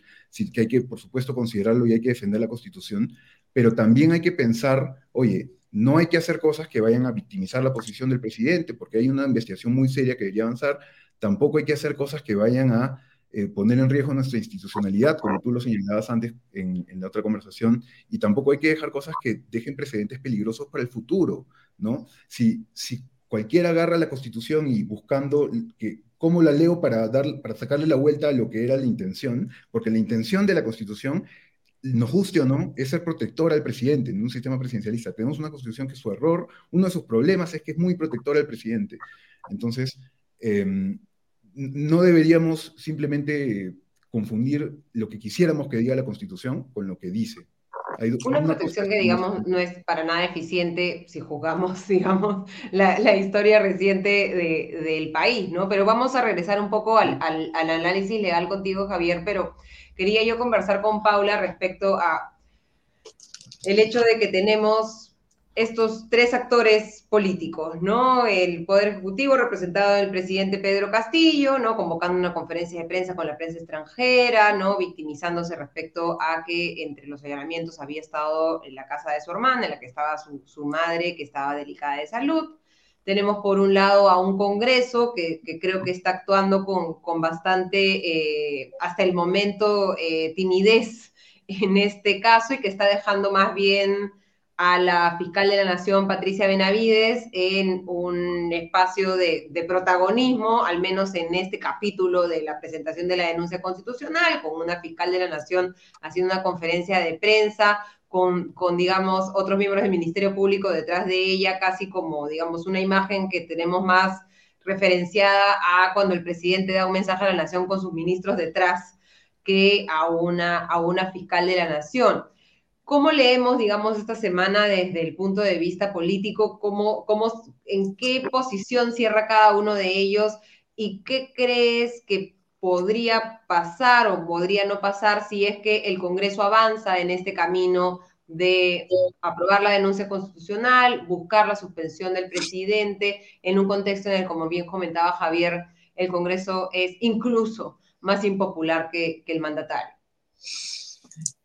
que hay que, por supuesto, considerarlo y hay que defender la Constitución, pero también hay que pensar, oye, no hay que hacer cosas que vayan a victimizar la posición del presidente, porque hay una investigación muy seria que debería avanzar, tampoco hay que hacer cosas que vayan a eh, poner en riesgo nuestra institucionalidad, como tú lo señalabas antes en, la otra conversación, y tampoco hay que dejar cosas que dejen precedentes peligrosos para el futuro, ¿no? Si, si cualquiera agarra la Constitución y buscando que, cómo la leo para, dar, para sacarle la vuelta a lo que era la intención, porque la intención de la Constitución nos guste o no, es ser protectora al presidente en un sistema presidencialista. Tenemos una constitución que su error, uno de sus problemas es que es muy protectora al presidente. Entonces, em, no deberíamos simplemente confundir lo que quisiéramos que diga la constitución con lo que dice. una, protección que, digamos, no es para nada eficiente si juzgamos, digamos, la, historia reciente del país, ¿no? Pero vamos a regresar un poco al, al análisis legal contigo, Javier, pero quería yo conversar con Paula respecto a el hecho de que tenemos estos tres actores políticos, ¿no? El Poder Ejecutivo representado en el presidente Pedro Castillo, ¿no? Convocando una conferencia de prensa con la prensa extranjera, ¿no? Victimizándose respecto a que entre los allanamientos había estado en la casa de su hermana, en la que estaba su, madre, que estaba delicada de salud. Tenemos por un lado a un Congreso que, creo que está actuando con, bastante, eh, hasta el momento, eh, timidez en este caso y que está dejando más bien a la fiscal de la Nación, Patricia Benavides, en un espacio de, protagonismo, al menos en este capítulo de la presentación de la denuncia constitucional, con una fiscal de la Nación haciendo una conferencia de prensa, con, con, digamos, otros miembros del Ministerio Público detrás de ella, casi como, digamos, una imagen que tenemos más referenciada a cuando el presidente da un mensaje a la Nación con sus ministros detrás que a una, a una fiscal de la Nación. ¿Cómo leemos, digamos, esta semana desde el punto de vista político? ¿Cómo, cómo, ¿En qué posición cierra cada uno de ellos? ¿Y qué crees que podría pasar o podría no pasar si es que el Congreso avanza en este camino de aprobar la denuncia constitucional, buscar la suspensión del presidente, en un contexto en el, como bien comentaba Javier, el Congreso es incluso más impopular que, que el mandatario?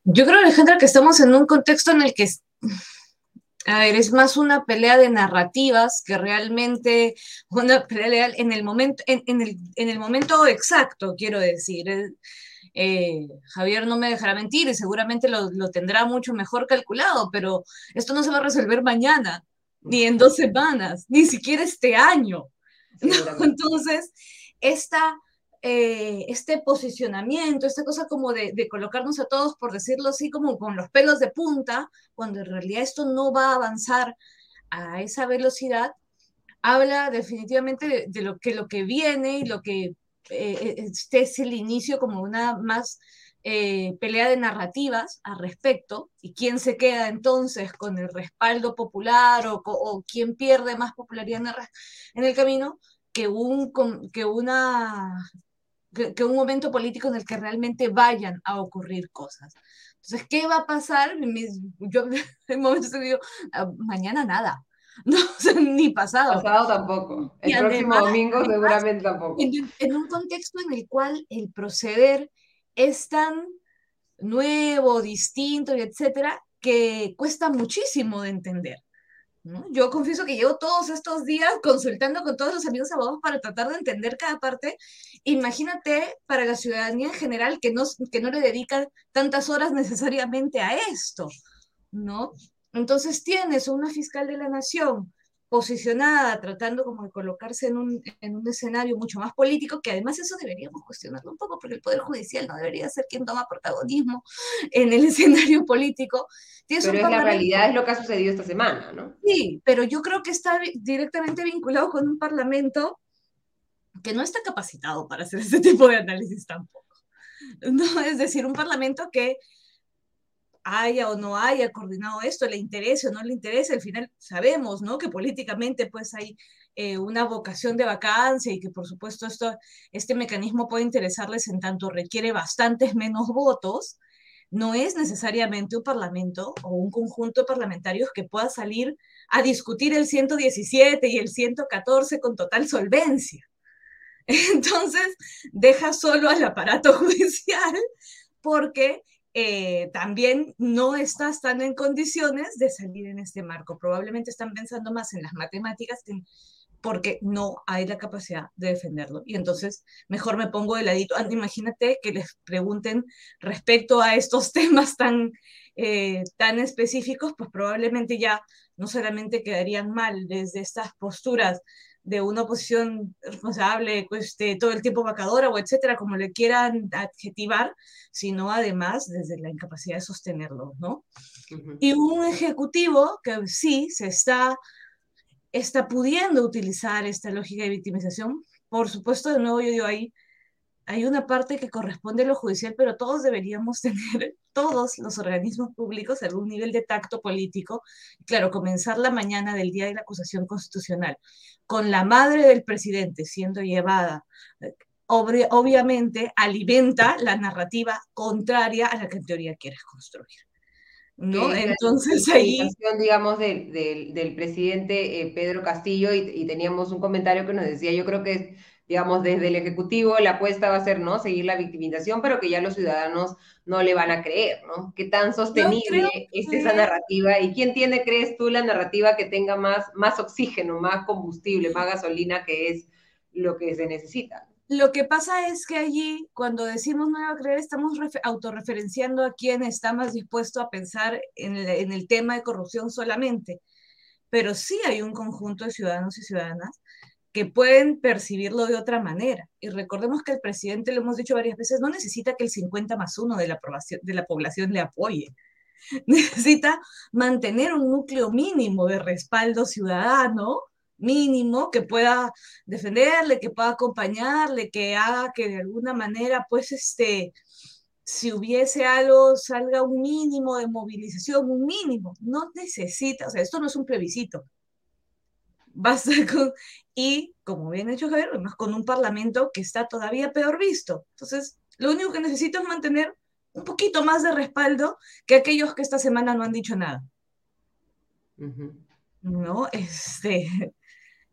Yo creo, Alejandra, que estamos en un contexto en el que, a ver, es más una pelea de narrativas que realmente una pelea en el momento, en, el, en el, momento exacto, quiero decir. Eh, Javier no me dejará mentir y seguramente lo, lo, tendrá mucho mejor calculado, pero esto no se va a resolver mañana, ni en dos semanas, ni siquiera este año. Entonces, esta eh, este posicionamiento, esta cosa como de, colocarnos a todos, por decirlo así, como con los pelos de punta, cuando en realidad esto no va a avanzar a esa velocidad, habla definitivamente de, lo, que, lo que viene y lo que eh, este es el inicio como una más eh, pelea de narrativas al respecto y quién se queda entonces con el respaldo popular o, quién pierde más popularidad en el, camino que, un, que una que, un momento político en el que realmente vayan a ocurrir cosas. Entonces, ¿qué va a pasar? Yo en momentos digo, ah, mañana nada. No, ni pasado. Pasado tampoco. El próximo domingo seguramente tampoco. En, un contexto en el cual el proceder es tan nuevo, distinto y etcétera, que cuesta muchísimo de entender. Yo confieso que llevo todos estos días consultando con todos los amigos abogados para tratar de entender cada parte. Imagínate para la ciudadanía en general que no, que no le dedican tantas horas necesariamente a esto, ¿no? Entonces tienes una fiscal de la nación posicionada, tratando como de colocarse en un, en un, escenario mucho más político, que además eso deberíamos cuestionarlo un poco, porque el Poder Judicial no debería ser quien toma protagonismo en el escenario político. pero es la realidad, es lo que ha sucedido esta semana, ¿no? Sí, pero yo creo que está directamente vinculado con un Parlamento que no está capacitado para hacer ese tipo de análisis tampoco. No, es decir, un Parlamento que haya o no haya coordinado esto, le interese o no le interese, al final sabemos, ¿no? Que políticamente pues hay eh, una vocación de vacancia y que por supuesto esto, este mecanismo puede interesarles en tanto requiere bastantes menos votos, no es necesariamente un parlamento o un conjunto de parlamentarios que pueda salir a discutir el 117 y el 114 con total solvencia. Entonces, deja solo al aparato judicial porque eh, también no estás tan en condiciones de salir en este marco. Probablemente están pensando más en las matemáticas porque no hay la capacidad de defenderlo. Y entonces mejor me pongo de ladito. Ah, imagínate que les pregunten respecto a estos temas tan, eh, tan específicos, pues probablemente ya no solamente quedarían mal desde estas posturas de una oposición responsable, este, todo el tiempo vacadora o etcétera, como le quieran adjetivar, sino además desde la incapacidad de sostenerlo, ¿no? Y un ejecutivo que sí se está, está pudiendo utilizar esta lógica de victimización, por supuesto, de nuevo yo digo ahí, hay una parte que corresponde a lo judicial, pero todos deberíamos tener, todos los organismos públicos, algún nivel de tacto político. Claro, comenzar la mañana del día de la acusación constitucional con la madre del presidente siendo llevada, eh, obviamente alimenta la narrativa contraria a la que en teoría quieres construir. ¿no? Entonces ahí... digamos, del, del, presidente eh, Pedro Castillo y, y, teníamos un comentario que nos decía, yo creo que digamos, desde el Ejecutivo la apuesta va a ser, ¿no? Seguir la victimización, pero que ya los ciudadanos no le van a creer, ¿no? ¿Qué tan sostenible es esa narrativa? ¿Y quién tiene, crees tú, la narrativa que tenga más, más oxígeno, más combustible, más gasolina, que es lo que se necesita? Lo que pasa es que allí, cuando decimos no va a creer, estamos autorreferenciando a quien está más dispuesto a pensar en el, en el tema de corrupción solamente. Pero sí hay un conjunto de ciudadanos y ciudadanas que pueden percibirlo de otra manera. Y recordemos que el presidente, lo hemos dicho varias veces, no necesita que el 50 más 1 de la, de la población le apoye. Necesita mantener un núcleo mínimo de respaldo ciudadano, mínimo, que pueda defenderle, que pueda acompañarle, que haga que de alguna manera, pues, este, si hubiese algo, salga un mínimo de movilización, un mínimo. No necesita, o sea, esto no es un plebiscito, basta con, y como bien hecho Javier, con un parlamento que está todavía peor visto. Entonces, lo único que necesito es mantener un poquito más de respaldo que aquellos que esta semana no han dicho nada. ¿No? Este,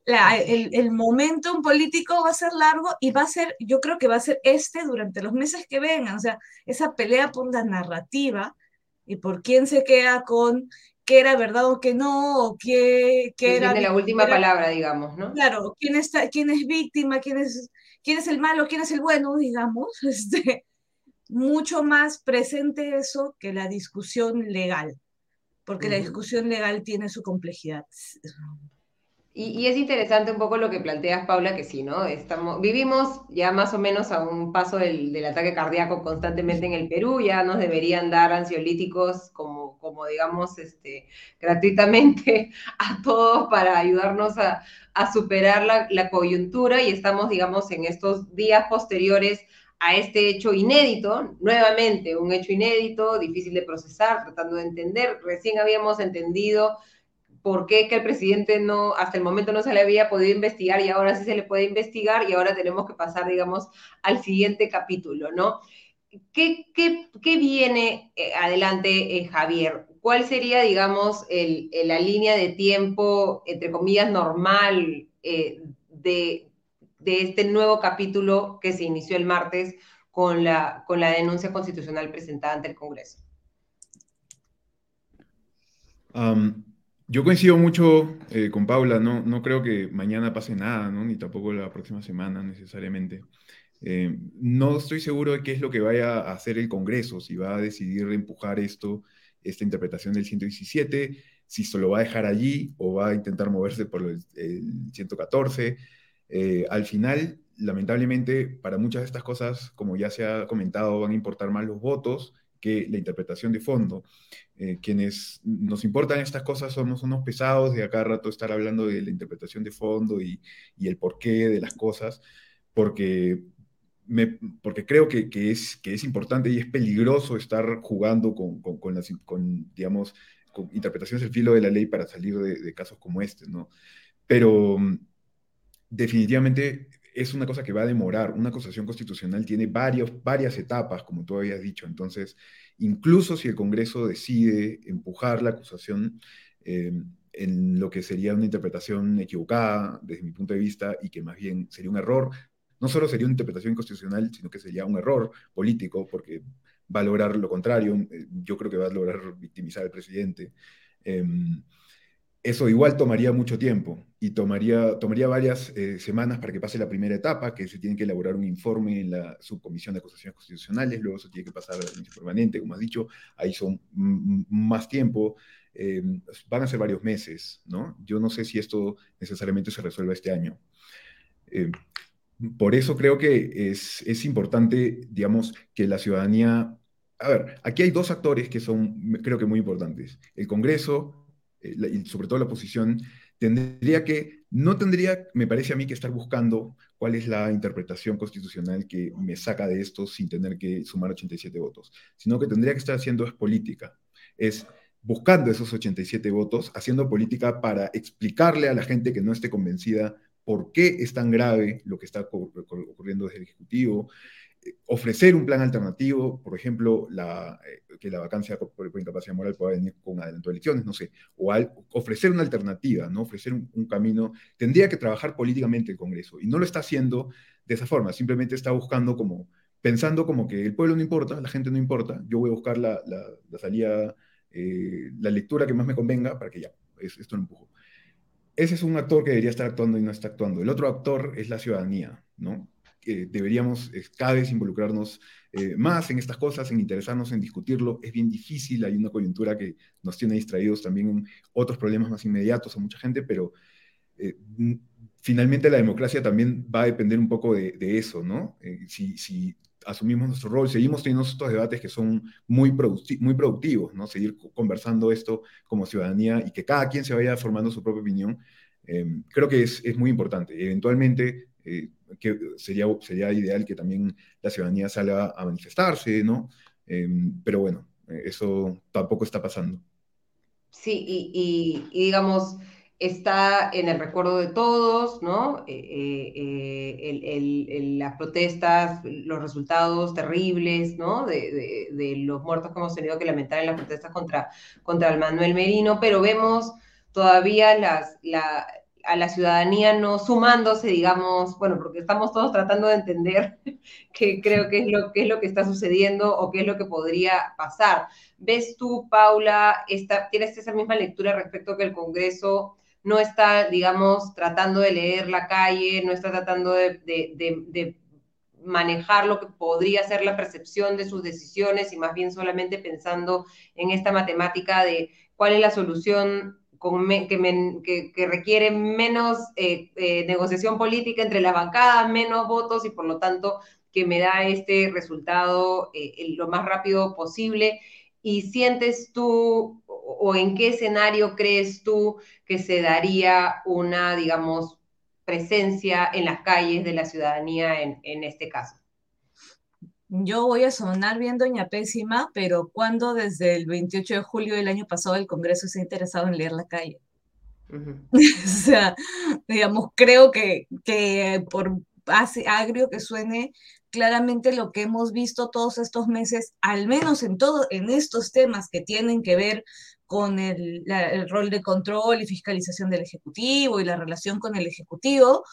el, el momento político va a ser largo y va a ser, yo creo que va a ser este durante los meses que vengan, o sea, esa pelea por la narrativa y por quién se queda con qué era verdad o qué no, o qué, qué era... Tiene la última palabra, digamos, ¿no? Claro, quién, está, quién es víctima, quién es, quién es el malo, quién es el bueno, digamos, este, mucho más presente eso que la discusión legal, porque la discusión legal tiene su complejidad. Y, es interesante un poco lo que planteas, Paula, que sí, ¿no? Estamos, vivimos ya más o menos a un paso del, del, ataque cardíaco constantemente en el Perú, ya nos deberían dar ansiolíticos como, como digamos, este, gratuitamente a todos para ayudarnos a, superar la, la, coyuntura y estamos, digamos, en estos días posteriores a este hecho inédito, nuevamente un hecho inédito, difícil de procesar, tratando de entender. Recién habíamos entendido por qué que el presidente no, hasta el momento no se le había podido investigar y ahora sí se le puede investigar y ahora tenemos que pasar, digamos, al siguiente capítulo, ¿no? ¿Qué, qué, qué viene eh, adelante, eh, Javier? ¿Cuál sería, digamos, el, la línea de tiempo, entre comillas, normal eh, de, de, este nuevo capítulo que se inició el martes con la, con la denuncia constitucional presentada ante el Congreso? Yo coincido mucho eh, con Paula, no, no creo que mañana pase nada, ¿no? ni tampoco la próxima semana necesariamente. Eh, no estoy seguro de qué es lo que vaya a hacer el Congreso, si va a decidir empujar esto, esta interpretación del 117, si se lo va a dejar allí o va a intentar moverse por el, 114. Eh, al final, lamentablemente, para muchas de estas cosas, como ya se ha comentado, van a importar más los votos que la interpretación de fondo. Eh, quienes nos importan estas cosas somos unos pesados de acá rato estar hablando de la interpretación de fondo y, y el porqué de las cosas, porque, me, porque creo que, que, es, que es importante y es peligroso estar jugando con, con, con las, con, digamos, con interpretaciones del filo de la ley para salir de, de casos como este, ¿no? Pero definitivamente es una cosa que va a demorar. Una acusación constitucional tiene varios, varias etapas, como tú habías dicho. Entonces, incluso si el Congreso decide empujar la acusación eh, en lo que sería una interpretación equivocada desde mi punto de vista y que más bien sería un error, no solo sería una interpretación inconstitucional, sino que sería un error político porque va a lograr lo contrario. Eh, yo creo que va a lograr victimizar al presidente. Em, eso igual tomaría mucho tiempo y tomaría, tomaría varias eh, semanas para que pase la primera etapa, que se tiene que elaborar un informe en la subcomisión de acusaciones constitucionales, luego se tiene que pasar a la audiencia permanente, como has dicho, ahí son más tiempo, eh, van a ser varios meses, ¿no? Yo no sé si esto necesariamente se resuelva este año. Eh, por eso creo que es, es importante, digamos, que la ciudadanía... A ver, aquí hay dos actores que son, creo que muy importantes. El Congreso, eh, y sobre todo la oposición, tendría que, no tendría, me parece a mí, que estar buscando cuál es la interpretación constitucional que me saca de esto sin tener que sumar 87 votos, sino que tendría que estar haciendo es política, es buscando esos 87 votos, haciendo política para explicarle a la gente que no esté convencida por qué es tan grave lo que está ocurriendo desde el Ejecutivo, ofrecer un plan alternativo, por ejemplo, eh, que la vacancia por, incapacidad moral pueda venir con adelanto de elecciones, no sé, o ofrecer una alternativa, ¿no? ofrecer un, camino, tendría que trabajar políticamente el Congreso, y no lo está haciendo de esa forma, simplemente está buscando como, pensando como que el pueblo no importa, la gente no importa, yo voy a buscar la, salida, eh, la lectura que más me convenga para que ya, esto lo empujo. Ese es un actor que debería estar actuando y no está actuando. El otro actor es la ciudadanía, ¿no? deberíamos eh, cada vez involucrarnos eh, más en estas cosas, en interesarnos en discutirlo. Es bien difícil, hay una coyuntura que nos tiene distraídos también en otros problemas más inmediatos a mucha gente, pero eh, finalmente la democracia también va a depender un poco de, eso, ¿no? si, asumimos nuestro rol, seguimos teniendo estos debates que son muy, muy productivos, ¿no? Seguir conversando esto como ciudadanía y que cada quien se vaya formando su propia opinión, creo que es, es, muy importante. Eventualmente que sería, sería ideal que también la ciudadanía salga a manifestarse, ¿no? Em, pero bueno, eso tampoco está pasando. Sí, y, digamos, está en el recuerdo de todos, ¿no? Eh, eh, eh, las protestas, los resultados terribles, ¿no? De, de, los muertos que hemos tenido que lamentar en las protestas contra, contra el Manuel Merino, pero vemos todavía a la ciudadanía no sumándose, digamos, bueno, porque estamos todos tratando de entender qué creo que es lo, que es lo que está sucediendo o qué es lo que podría pasar. ¿Ves tú, Paula, tienes esa misma lectura respecto que el Congreso no está, digamos, tratando de leer la calle, no está tratando de, manejar lo que podría ser la percepción de sus decisiones y más bien solamente pensando en esta matemática de cuál es la solución que, que, requiere menos eh, eh, negociación política entre las bancadas, menos votos y por lo tanto que me da este resultado eh, lo más rápido posible. ¿Y sientes tú o, en qué escenario crees tú que se daría una, digamos, presencia en las calles de la ciudadanía en, en este caso? yo voy a sonar bien doña Pésima, pero cuando desde el 28 de julio del año pasado el Congreso se ha interesado en leer la calle. o sea, digamos, creo que, que por agrio que suene, claramente lo que hemos visto todos estos meses, al menos en todo, en estos temas que tienen que ver con el, el rol de control y fiscalización del Ejecutivo y la relación con el Ejecutivo,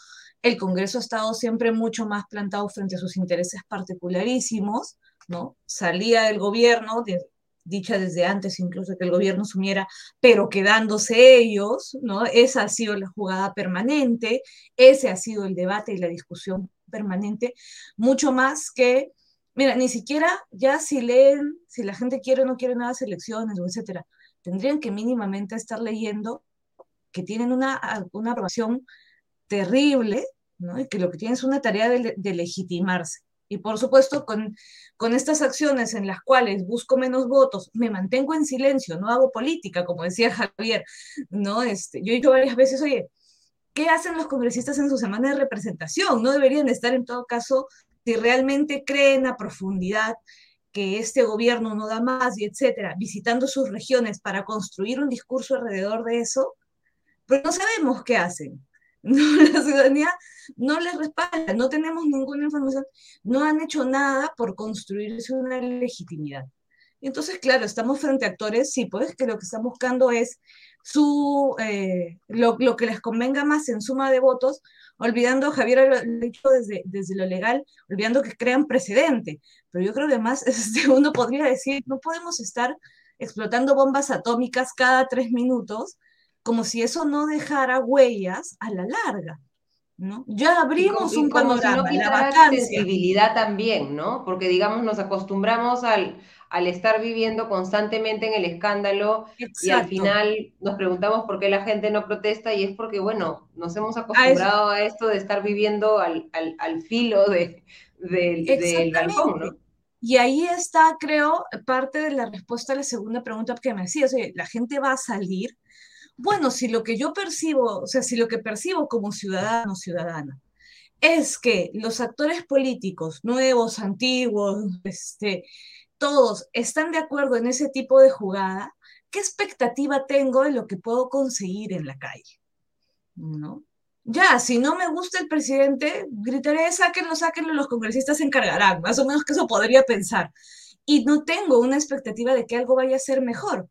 el Congreso ha estado siempre mucho más plantado frente a sus intereses particularísimos, ¿no? Salía del gobierno, dicha desde antes incluso que el gobierno sumiera, pero quedándose ellos, ¿no? Esa ha sido la jugada permanente, ese ha sido el debate y la discusión permanente, mucho más que, mira, ni siquiera ya si leen, si la gente quiere o no quiere nuevas elecciones, etcétera, tendrían que mínimamente estar leyendo que tienen una, una aprobación terrible y que lo que tiene es una tarea de, legitimarse. Y por supuesto, con, con estas acciones en las cuales busco menos votos, me mantengo en silencio, no hago política, como decía Javier, ¿no? Este, yo he dicho varias veces, oye, ¿qué hacen los congresistas en su semana de representación? No deberían estar en todo caso, si realmente creen a profundidad que este gobierno no da más y etcétera, visitando sus regiones para construir un discurso alrededor de eso, pero no sabemos qué hacen. No, la ciudadanía no les respalda, no tenemos ninguna información, no han hecho nada por construirse una legitimidad. entonces, claro, estamos frente a actores, sí, pues que lo que están buscando es su, eh, lo, lo, que les convenga más en suma de votos, olvidando, Javier lo ha dicho desde, desde lo legal, olvidando que crean precedente. Pero yo creo que más, este, uno podría decir, no podemos estar explotando bombas atómicas cada tres minutos como si eso no dejara huellas a la larga. ¿no? Ya abrimos un panorama, si no la sensibilidad también, ¿no? Porque digamos nos acostumbramos al, al estar viviendo constantemente en el escándalo y al final nos preguntamos por qué la gente no protesta y es porque, bueno, nos hemos acostumbrado a, esto de estar viviendo al, al, al filo de, del balcón, ¿no? Y ahí está, creo, parte de la respuesta a la segunda pregunta que me sea, la gente va a salir. Bueno, si lo que yo percibo, o sea, si lo que percibo como ciudadano o ciudadana es que los actores políticos, nuevos, antiguos, este, todos están de acuerdo en ese tipo de jugada, ¿qué expectativa tengo de lo que puedo conseguir en la calle? ¿No? Ya, si no me gusta el presidente, gritaré, sáquenlo, sáquenlo, los congresistas se encargarán, más o menos que eso podría pensar. Y no tengo una expectativa de que algo vaya a ser mejor,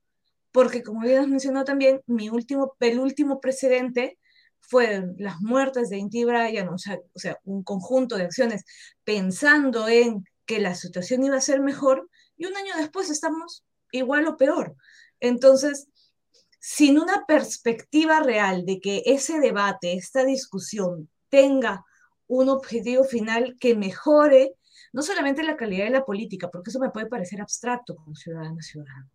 porque como bien has mencionado también, mi último, el último precedente fue las muertes de Inti Bryan, o o sea, un conjunto de acciones pensando en que la situación iba a ser mejor, y un año después estamos igual o peor. Entonces, sin una perspectiva real de que ese debate, esta discusión tenga un objetivo final que mejore no solamente la calidad de la política, porque eso me puede parecer abstracto como ciudadana ciudadano,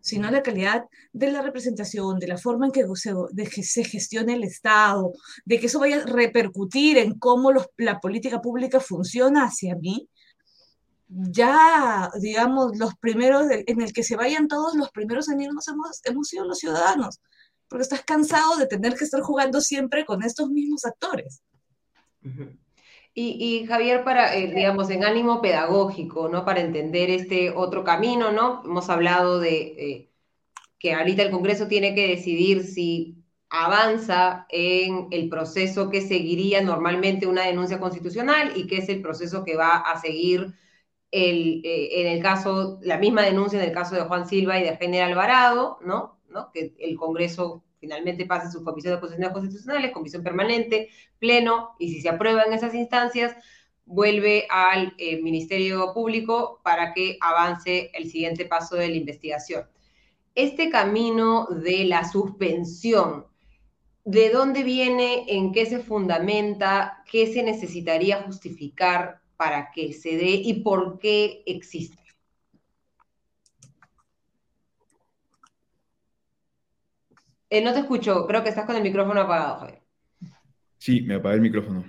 sino la calidad de la representación, de la forma en que se, de que se gestione el Estado, de que eso vaya a repercutir en cómo la política pública funciona hacia mí, ya, digamos, los primeros, en el que se vayan todos los primeros años hemos, hemos sido los ciudadanos, porque estás cansado de tener que estar jugando siempre con estos mismos actores. Y, Javier, para, eh, digamos, en ánimo pedagógico, ¿no? Para entender este otro camino, ¿no? Hemos hablado de eh, que ahorita el Congreso tiene que decidir si avanza en el proceso que seguiría normalmente una denuncia constitucional y que es el proceso que va a seguir el, eh, en el caso, la misma denuncia en el caso de Juan Silva y de General Alvarado, ¿no? ¿no? Que el Congreso finalmente pase sus comisiones constitucionales, comisión permanente, pleno, y si se aprueban esas instancias, vuelve al eh, Ministerio Público para que avance el siguiente paso de la investigación. Este camino de la suspensión, ¿de dónde viene? ¿En qué se fundamenta? ¿Qué se necesitaría justificar para que se dé y por qué existe. Eh, no te escucho, creo que estás con el micrófono apagado, Javier. Sí, me apagué el micrófono.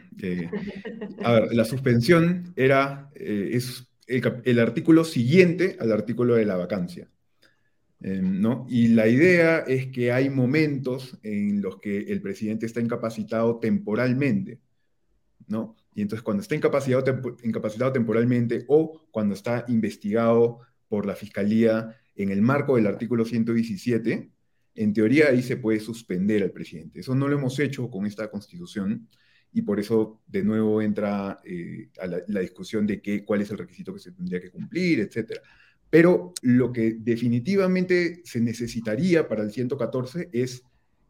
A ver, la suspensión era, eh, es el, artículo siguiente al artículo de la vacancia. ¿no? Y la idea es que hay momentos en los que el presidente está incapacitado temporalmente, ¿no? Y entonces cuando está incapacitado, incapacitado temporalmente o cuando está investigado por la Fiscalía en el marco del artículo 117, en teoría ahí se puede suspender al presidente. Eso no lo hemos hecho con esta constitución y por eso de nuevo entra eh, a la, discusión de qué, cuál es el requisito que se tendría que cumplir, etc. Pero lo que definitivamente se necesitaría para el 114 es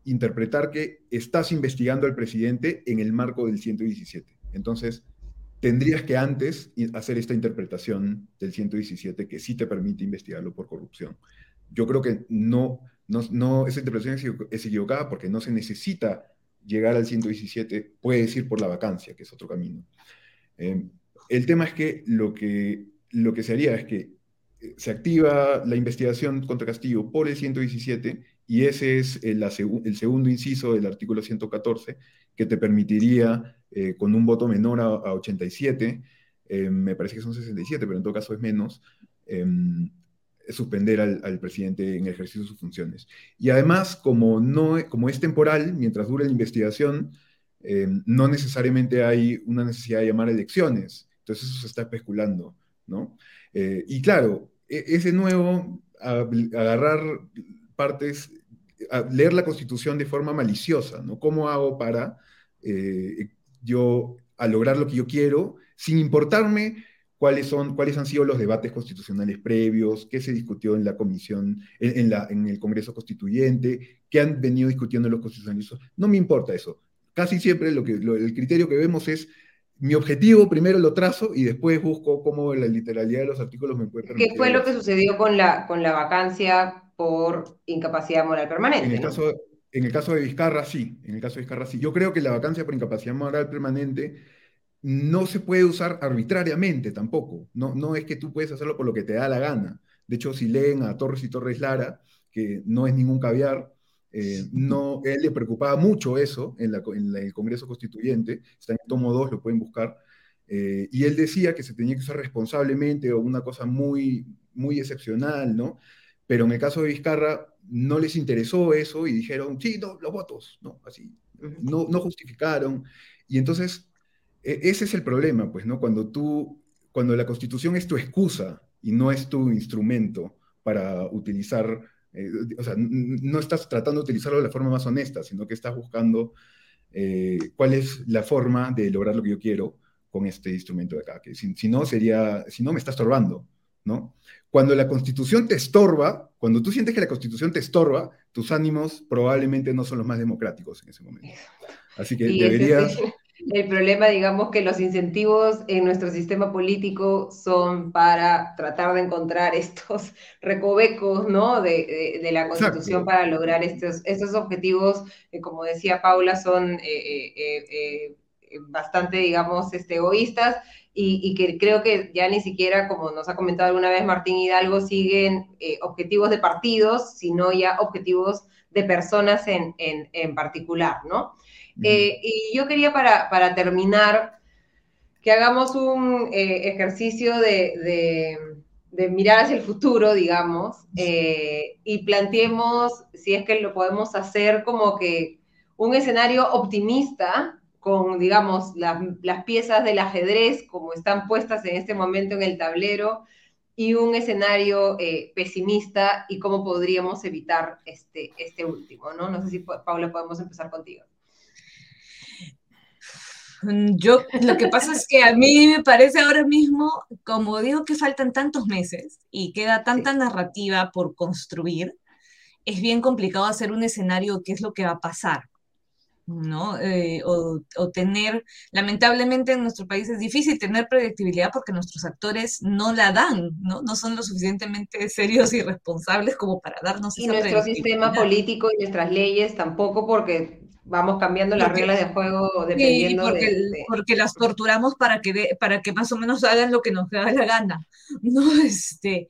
interpretar que estás investigando al presidente en el marco del 117. Entonces, tendrías que antes hacer esta interpretación del 117 que sí te permite investigarlo por corrupción. Yo creo que no, no, esa interpretación es equivocada porque no se necesita llegar al 117, puede ir por la vacancia, que es otro camino. Eh, el tema es que lo, que lo que se haría es que eh, se activa la investigación contra Castillo por el 117 y ese es el, segundo inciso del artículo 114 que te permitiría eh, con un voto menor a, 87, eh, me parece que son 67, pero en todo caso es menos, em, suspender al, presidente en el ejercicio de sus funciones. Y además, como, no, como es temporal, mientras dure la investigación, no necesariamente hay una necesidad de llamar elecciones. Entonces eso se está especulando, ¿no? Eh, y claro, e, ese nuevo, agarrar partes, leer la Constitución de forma maliciosa, ¿no? ¿Cómo hago para yo a lograr lo que yo quiero, sin importarme cuáles, son, cuáles han sido los debates constitucionales previos, qué se discutió en la comisión, en, la, en el Congreso Constituyente, qué han venido discutiendo los constitucionalistas. No me importa eso. Casi siempre lo que, el criterio que vemos es mi objetivo primero lo trazo y después busco cómo la literalidad de los artículos me puede permitir. ¿Qué fue lo que sucedió con la, con la vacancia por incapacidad moral permanente? En el caso En el caso de Vizcarra, sí. En el caso de Vizcarra, sí. Yo creo que la vacancia por incapacidad moral permanente no se puede usar arbitrariamente tampoco. No, no es que tú puedes hacerlo por lo que te da la gana. De hecho, si leen a Torres y Torres Lara, que no es ningún caviar, eh, no, él le preocupaba mucho eso en, el Congreso Constituyente, está en el tomo 2, lo pueden buscar, eh, y él decía que se tenía que usar responsablemente o una cosa muy, muy excepcional, ¿no? Pero en el caso de Vizcarra no les interesó eso y dijeron, sí, no, los votos, ¿no? Así, no, no justificaron. Y entonces, e, ese es el problema, pues, ¿no? Cuando tú, cuando la Constitución es tu excusa y no es tu instrumento para utilizar eh, o sea, no estás tratando de utilizarlo de la forma más honesta, sino que estás buscando eh, cuál es la forma de lograr lo que yo quiero con este instrumento de acá, que si, no sería, si no me está estorbando, ¿no? Cuando la constitución te estorba, cuando tú sientes que la constitución te estorba, tus ánimos probablemente no son los más democráticos en ese momento. Así que deberías el problema, digamos, que los incentivos en nuestro sistema político son para tratar de encontrar estos recovecos, ¿no? De, de, la Constitución para lograr estos, estos objetivos, que como decía Paula, son eh, eh, eh, bastante, digamos, este, egoístas y, y, que creo que ya ni siquiera, como nos ha comentado alguna vez Martín Hidalgo, siguen objetivos de partidos, sino ya objetivos de personas en, en, en particular, ¿no? Eh, y yo quería para, terminar que hagamos un eh, ejercicio de, mirar hacia el futuro, digamos, eh, y planteemos si es que lo podemos hacer como que un escenario optimista con, digamos, las, piezas del ajedrez como están puestas en este momento en el tablero y un escenario pesimista y cómo podríamos evitar este, este último, ¿no? No sé si, Paula, podemos empezar contigo. Yo, lo que pasa es que a mí me parece ahora mismo, como digo que faltan tantos meses y queda tanta narrativa por construir, es bien complicado hacer un escenario qué es lo que va a pasar, ¿no? Eh, o, tener, lamentablemente en nuestro país es difícil tener predictibilidad porque nuestros actores no la dan, ¿no? No son lo suficientemente serios y responsables como para darnos y nuestro sistema político y nuestras leyes tampoco porque vamos cambiando las reglas de juego dependiendo porque, de, porque las torturamos para que, para que más o menos hagan lo que nos da la gana. No, este,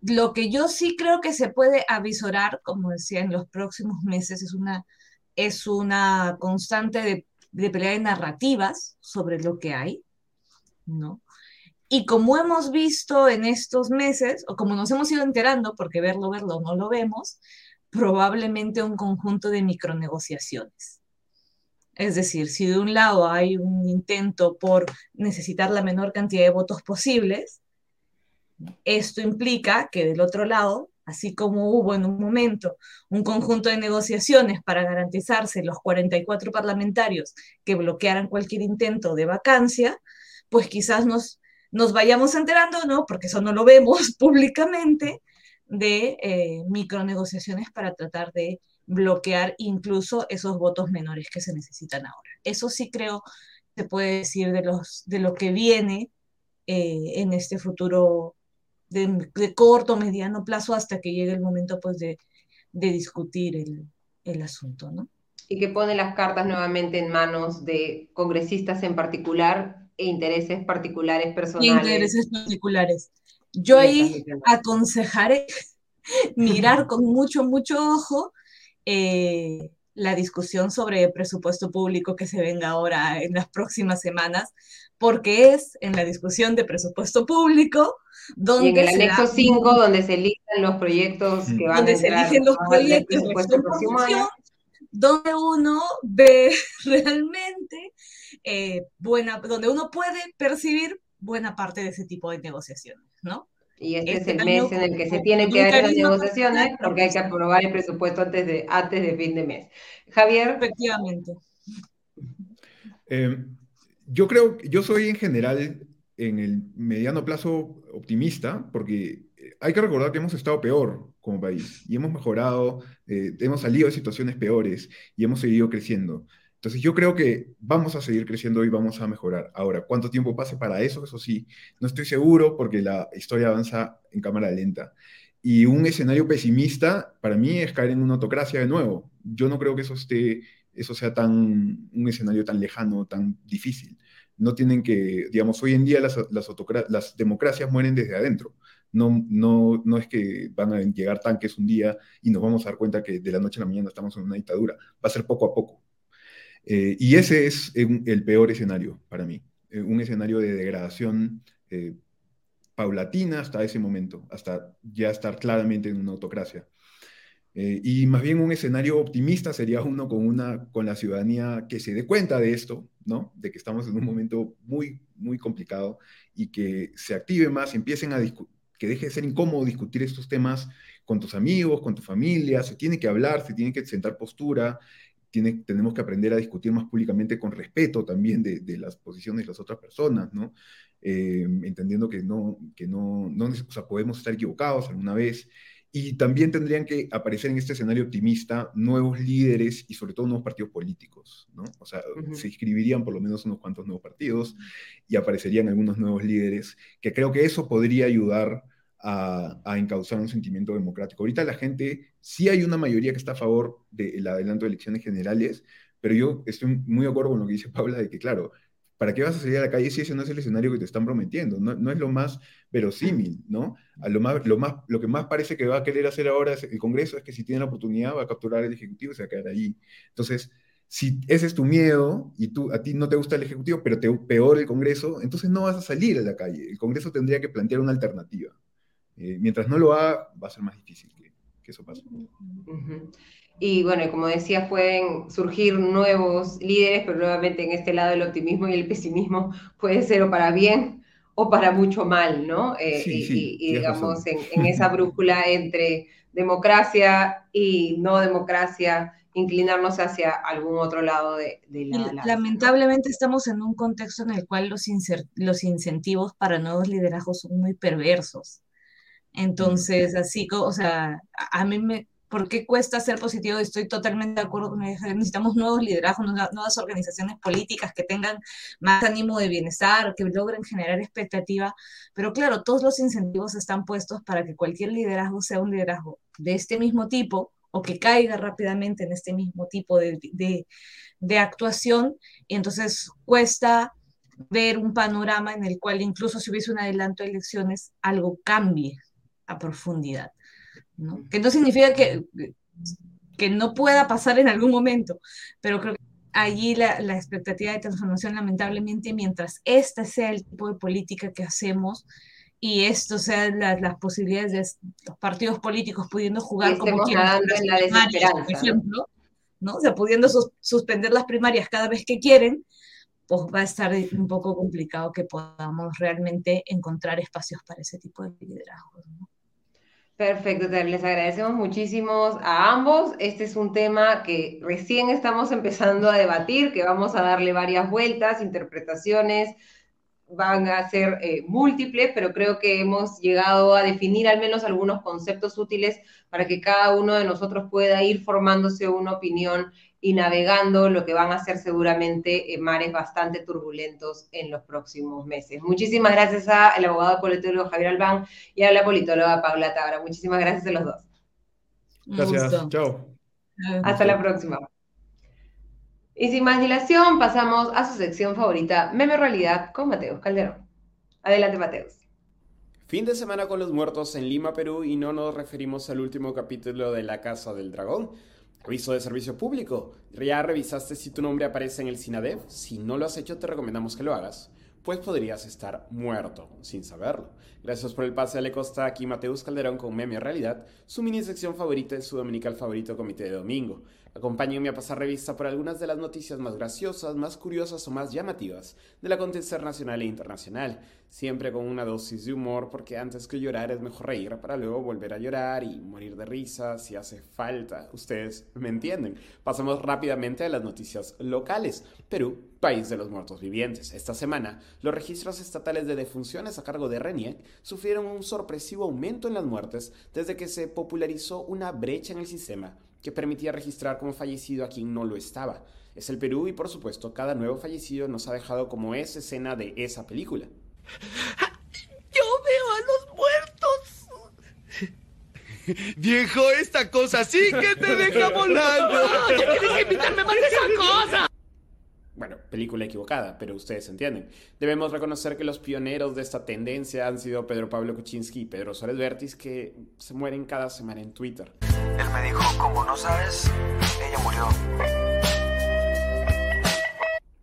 lo que yo sí creo que se puede avisorar, como decía, en los próximos meses, es una, es una constante de, de pelea de narrativas sobre lo que hay, ¿no? Y como hemos visto en estos meses, o como nos hemos ido enterando, porque verlo, verlo, no lo vemos, probablemente un conjunto de micronegociaciones. Es decir, si de un lado hay un intento por necesitar la menor cantidad de votos posibles, esto implica que del otro lado, así como hubo en un momento un conjunto de negociaciones para garantizarse los 44 parlamentarios que bloquearan cualquier intento de vacancia, pues quizás nos, nos vayamos enterando, ¿no? Porque eso no lo vemos públicamente, de eh, micronegociaciones para tratar de bloquear incluso esos votos menores que se necesitan ahora. Eso sí creo se puede decir de, los, de lo que viene eh, en este futuro de, corto, mediano plazo, hasta que llegue el momento pues, de, discutir el, el asunto, ¿no? Y que pone las cartas nuevamente en manos de congresistas en particular e intereses particulares personales. Intereses particulares. Yo ahí aconsejaré mirar con mucho, mucho ojo eh, la discusión sobre presupuesto público que se venga ahora en las próximas semanas, porque es en la discusión de presupuesto público donde... en el anexo 5, donde se eligen los proyectos que van donde a se eligen los proyectos de donde uno ve realmente eh, buena, donde uno puede percibir buena parte de ese tipo de negociaciones. ¿no? Y este, es el mes en el que se tienen que dar las negociaciones porque hay que aprobar el presupuesto antes de, antes de fin de mes. Javier. Efectivamente. Eh, yo creo, yo soy en general en el mediano plazo optimista porque hay que recordar que hemos estado peor como país y hemos mejorado, eh, hemos salido de situaciones peores y hemos seguido creciendo. Entonces yo creo que vamos a seguir creciendo y vamos a mejorar. Ahora, ¿cuánto tiempo pase para eso? Eso sí, no estoy seguro porque la historia avanza en cámara lenta. Y un escenario pesimista para mí es caer en una autocracia de nuevo. Yo no creo que eso, esté, eso sea tan, un escenario tan lejano, tan difícil. No tienen que, digamos, hoy en día las, democracias mueren desde adentro. No, no, no es que van a llegar tanques un día y nos vamos a dar cuenta que de la noche a la mañana estamos en una dictadura. Va a ser poco a poco. Eh, y ese es el peor escenario para mí, eh, un escenario de degradación eh, paulatina hasta ese momento, hasta ya estar claramente en una autocracia. Y más bien un escenario optimista sería uno con, una, con la ciudadanía que se dé cuenta de esto, ¿no? De que estamos en un momento muy, muy complicado y que se active más, empiecen a que deje de ser incómodo discutir estos temas con tus amigos, con tu familia, se tiene que hablar, se tiene que sentar postura, tenemos que aprender a discutir más públicamente con respeto también de, las posiciones de las otras personas, ¿no? Eh, entendiendo que no, que no, no o sea, podemos estar equivocados alguna vez. Y también tendrían que aparecer en este escenario optimista nuevos líderes y sobre todo nuevos partidos políticos, ¿no? O sea, se inscribirían por lo menos unos cuantos nuevos partidos y aparecerían algunos nuevos líderes, que creo que eso podría ayudar a, a, encauzar un sentimiento democrático. Ahorita la gente, sí hay una mayoría que está a favor del adelanto de elecciones generales, pero yo estoy muy de acuerdo con lo que dice Paula, de que claro, ¿para qué vas a salir a la calle si ese no es el escenario que te están prometiendo? No, es lo más verosímil, ¿no? Lo, más, lo, más, lo que más parece que va a querer hacer ahora el Congreso es que si tiene la oportunidad va a capturar el Ejecutivo y se va a quedar ahí. Entonces, si ese es tu miedo y tú, a ti no te gusta el Ejecutivo, pero te, peor el Congreso, entonces no vas a salir a la calle. El Congreso tendría que plantear una alternativa. Eh, mientras no lo haga, va a ser más difícil que, eso pase. Y bueno, como decía, pueden surgir nuevos líderes, pero nuevamente en este lado el optimismo y el pesimismo puede ser o para bien o para mucho mal, ¿no? Eh, y, digamos, en, esa brújula entre democracia y no democracia, inclinarnos hacia algún otro lado de, la, Lamentablemente estamos en un contexto en el cual los, los incentivos para nuevos liderazgos son muy perversos. Entonces, así, o sea, a mí me, ¿por qué cuesta ser positivo? Estoy totalmente de acuerdo con eso. Necesitamos nuevos liderazgos, nuevas organizaciones políticas que tengan más ánimo de bienestar, que logren generar expectativa. Pero claro, todos los incentivos están puestos para que cualquier liderazgo sea un liderazgo de este mismo tipo o que caiga rápidamente en este mismo tipo de, de, de actuación. Y entonces cuesta ver un panorama en el cual incluso si hubiese un adelanto de elecciones, algo cambie a profundidad. ¿No? Que no significa que, que no pueda pasar en algún momento, pero creo que allí la, la expectativa de transformación, lamentablemente, mientras este sea el tipo de política que hacemos, y esto sea las posibilidades de los partidos políticos pudiendo jugar como quieran en la primarias, por ejemplo, ¿no? O sea, pudiendo suspender las primarias cada vez que quieren, pues va a estar un poco complicado que podamos realmente encontrar espacios para ese tipo de liderazgo. ¿no? Perfecto, les agradecemos muchísimo a ambos. Este es un tema que recién estamos empezando a debatir, que vamos a darle varias vueltas, interpretaciones, van a ser eh, múltiples, pero creo que hemos llegado a definir al menos algunos conceptos útiles para que cada uno de nosotros pueda ir formándose una opinión y navegando lo que van a ser seguramente eh, mares bastante turbulentos en los próximos meses. Muchísimas gracias al abogado politólogo Javier Albán y a la politóloga Paula Tabra. Muchísimas gracias a los dos. Gracias, chao. Hasta la próxima. Y sin más dilación, pasamos a su sección favorita, Meme Realidad, con Mateus Calderón. Adelante, Mateus. Fin de semana con los muertos en Lima, Perú, y no nos referimos al último capítulo de La Casa del Dragón, Aviso de servicio público. ¿Ya revisaste si tu nombre aparece en el SINADEV? Si no lo has hecho, te recomendamos que lo hagas, pues podrías estar muerto sin saberlo. Gracias por el pase a Le Costa, aquí Mateus Calderón con Meme Realidad, su mini sección favorita en su dominical favorito Comité de Domingo. Acompáñenme a pasar revista por algunas de las noticias más graciosas, más curiosas o más llamativas del acontecer nacional e internacional, siempre con una dosis de humor porque antes que llorar es mejor reír para luego volver a llorar y morir de risa si hace falta. Ustedes me entienden. Pasamos rápidamente a las noticias locales. Perú, país de los muertos vivientes. Esta semana, los registros estatales de defunciones a cargo de RENIEC sufrieron un sorpresivo aumento en las muertes desde que se popularizó una brecha en el sistema que permitía registrar como fallecido a quien no lo estaba. Es el Perú y por supuesto cada nuevo fallecido nos ha dejado como esa escena de esa película. Yo veo a los muertos. Viejo, esta cosa sí que te deja volando. ¿Ya quieres invitarme más de esa cosa? Bueno, película equivocada, pero ustedes entienden. Debemos reconocer que los pioneros de esta tendencia han sido Pedro Pablo Kuczynski y Pedro Suárez Vértiz, que se mueren cada semana en Twitter. Me dijo, como no sabes, ella murió.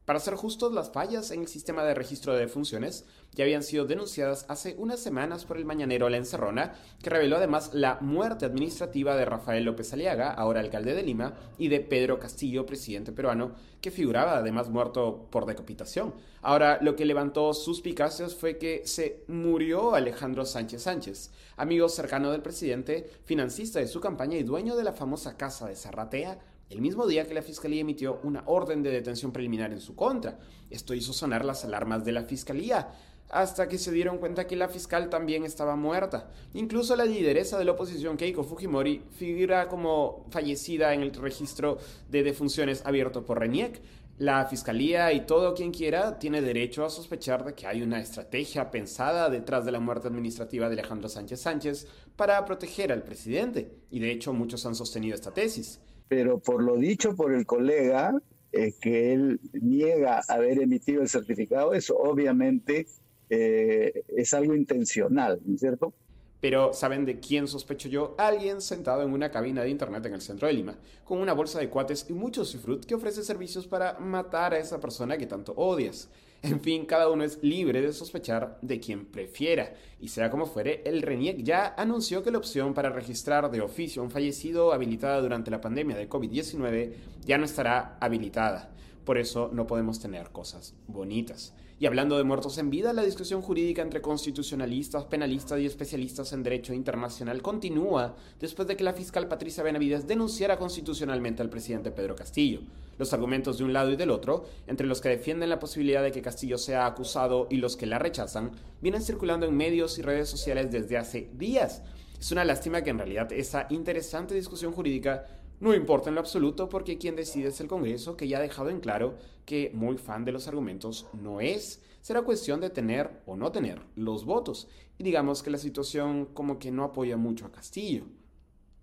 Para ser justos, las fallas en el sistema de registro de defunciones ya habían sido denunciadas hace unas semanas por el mañanero La Encerrona, que reveló además la muerte administrativa de Rafael López Aliaga, ahora alcalde de Lima, y de Pedro Castillo, presidente peruano, que figuraba además muerto por decapitación. Ahora, lo que levantó suspicacias fue que se murió Alejandro Sánchez Sánchez, amigo cercano del presidente, financista de su campaña y dueño de la famosa casa de Zarratea, el mismo día que la Fiscalía emitió una orden de detención preliminar en su contra. Esto hizo sonar las alarmas de la Fiscalía, hasta que se dieron cuenta que la fiscal también estaba muerta. Incluso la lideresa de la oposición, Keiko Fujimori, figura como fallecida en el registro de defunciones abierto por RENIEC. La fiscalía y todo quien quiera tiene derecho a sospechar de que hay una estrategia pensada detrás de la muerte administrativa de Alejandro Sánchez Sánchez para proteger al presidente. Y de hecho muchos han sostenido esta tesis pero por lo dicho por el colega, eh, que él niega haber emitido el certificado, eso obviamente eh, es algo intencional, ¿no es cierto? Pero ¿saben de quién sospecho yo? Alguien sentado en una cabina de internet en el centro de Lima, con una bolsa de cuates y mucho cifrut que ofrece servicios para matar a esa persona que tanto odias. En fin, cada uno es libre de sospechar de quien prefiera. Y sea como fuere, el RENIEC ya anunció que la opción para registrar de oficio a un fallecido habilitada durante la pandemia de COVID-19 ya no estará habilitada. Por eso no podemos tener cosas bonitas. Y hablando de muertos en vida, la discusión jurídica entre constitucionalistas, penalistas y especialistas en derecho internacional continúa después de que la fiscal Patricia Benavides denunciara constitucionalmente al presidente Pedro Castillo. Los argumentos de un lado y del otro, entre los que defienden la posibilidad de que Castillo sea acusado y los que la rechazan, vienen circulando en medios y redes sociales desde hace días. Es una lástima que en realidad esa interesante discusión jurídica no importa en lo absoluto porque quien decide es el Congreso, que ya ha dejado en claro que muy fan de los argumentos no es. Será cuestión de tener o no tener los votos. Y digamos que la situación como que no apoya mucho a Castillo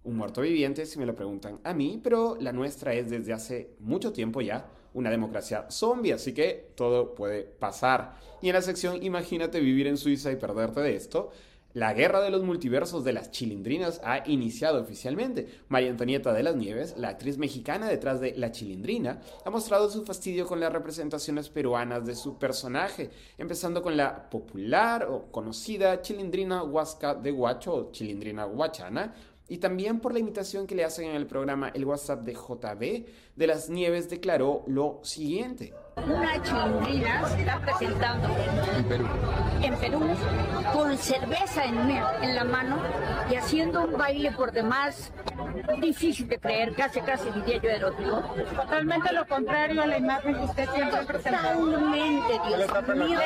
un muerto viviente, si me lo preguntan a mí, pero la nuestra es desde hace mucho tiempo ya una democracia zombie, así que todo puede pasar. Y en la sección Imagínate vivir en Suiza y perderte de esto, la guerra de los multiversos de las chilindrinas ha iniciado oficialmente. María Antonieta de las Nieves, la actriz mexicana detrás de La Chilindrina, ha mostrado su fastidio con las representaciones peruanas de su personaje, empezando con la popular o conocida Chilindrina Huasca de Huacho o Chilindrina Huachana, y también por la imitación que le hacen en el programa El WhatsApp de JB, de las Nieves declaró lo siguiente. Una chilindrina se está presentando en Perú. En Perú con cerveza en, en la mano y haciendo un baile por demás difícil de creer, casi casi diría yo erótico. Totalmente lo contrario a la imagen que usted siempre presenta. Totalmente, Dios mío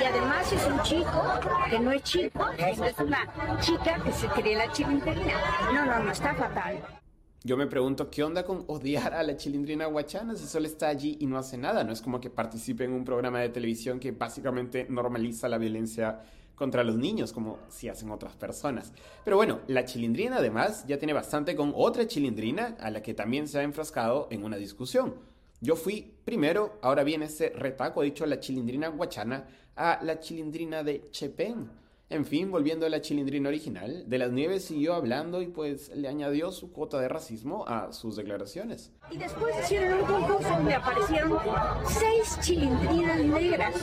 Y además es un chico que no es chico, es una chica que se cree la chilindrina. No, no, no, está fatal. Yo me pregunto, ¿qué onda con odiar a la chilindrina guachana si solo está allí y no hace nada? No es como que participe en un programa de televisión que básicamente normaliza la violencia contra los niños, como si hacen otras personas. Pero bueno, la chilindrina además ya tiene bastante con otra chilindrina a la que también se ha enfrascado en una discusión. Yo fui primero, ahora viene ese retaco, dicho la chilindrina guachana, a la chilindrina de Chepén en fin, volviendo a la chilindrina original, De las Nieves siguió hablando y pues le añadió su cuota de racismo a sus declaraciones. Y después hicieron un concurso donde aparecieron seis chilindrinas negras.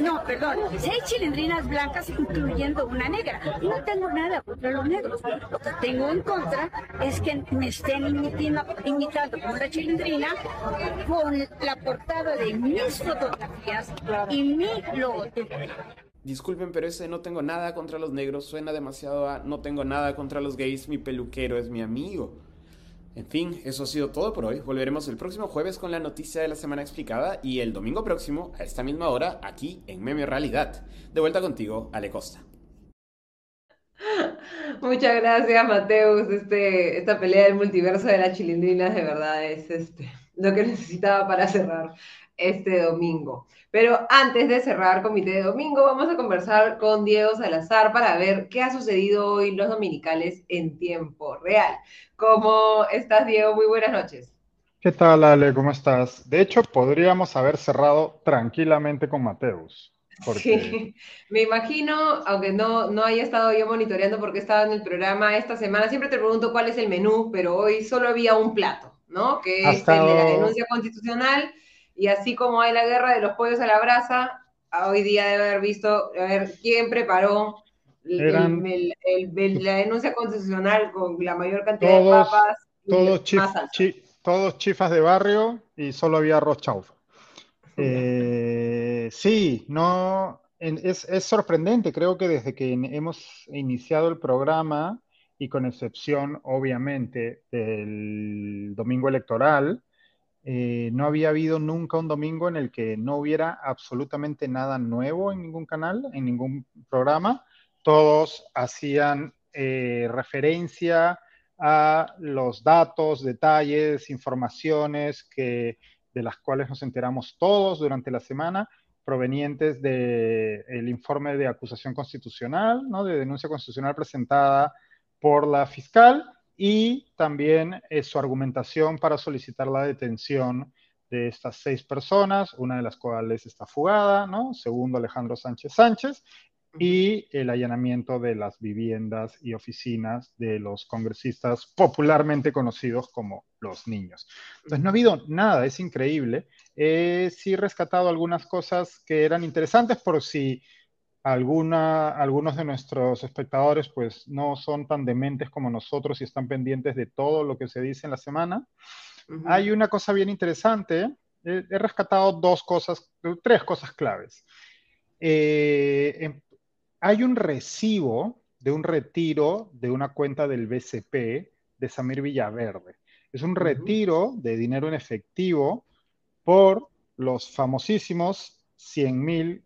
No, perdón, seis chilindrinas blancas incluyendo una negra. No tengo nada contra los negros. Lo que tengo en contra es que me estén imitando, imitando como una chilindrina con la portada de mis fotografías y mi logotipo. Disculpen, pero ese no tengo nada contra los negros suena demasiado a no tengo nada contra los gays, mi peluquero es mi amigo. En fin, eso ha sido todo por hoy. Volveremos el próximo jueves con la noticia de la semana explicada y el domingo próximo, a esta misma hora, aquí en Meme Realidad. De vuelta contigo, Ale Costa. Muchas gracias, Mateus. Este, esta pelea del multiverso de las chilindrinas de verdad es este lo que necesitaba para cerrar este domingo. Pero antes de cerrar comité de domingo, vamos a conversar con Diego Salazar para ver qué ha sucedido hoy los dominicales en tiempo real. ¿Cómo estás, Diego? Muy buenas noches. ¿Qué tal, Ale? ¿Cómo estás? De hecho, podríamos haber cerrado tranquilamente con Mateus. Sí, me imagino, aunque no, no haya estado yo monitoreando porque estaba en el programa esta semana, siempre te pregunto cuál es el menú, pero hoy solo había un plato, ¿no? Que es el de la denuncia constitucional y así como hay la guerra de los pollos a la brasa, hoy día debe haber visto, a ver, quién preparó la denuncia constitucional con la mayor cantidad de papas. Todos, todos chifas de barrio y solo había arroz chaufa. Eh, sí, no, es, es, sorprendente, creo que desde que hemos iniciado el programa, y con excepción, obviamente, del domingo electoral, eh, no había habido nunca un domingo en el que no hubiera absolutamente nada nuevo en ningún canal, en ningún programa. Todos hacían eh, referencia a los datos, detalles, informaciones que, de las cuales nos enteramos todos durante la semana, provenientes del informe de acusación constitucional, ¿no? de denuncia constitucional presentada por la fiscal y también eh, su argumentación para solicitar la detención de estas seis personas, una de las cuales está fugada, ¿no? Segundo, Alejandro Sánchez Sánchez, y el allanamiento de las viviendas y oficinas de los congresistas popularmente conocidos como los niños. Entonces no ha habido nada, es increíble. Eh, sí he rescatado algunas cosas que eran interesantes por si alguna, algunos de nuestros espectadores pues no son tan dementes como nosotros y están pendientes de todo lo que se dice en la semana. Hay una cosa bien interesante. He, rescatado dos cosas, tres cosas claves. Eh, em, hay un recibo de un retiro de una cuenta del BCP de Samir Villaverde. Es un retiro de dinero en efectivo por los famosísimos 100 mil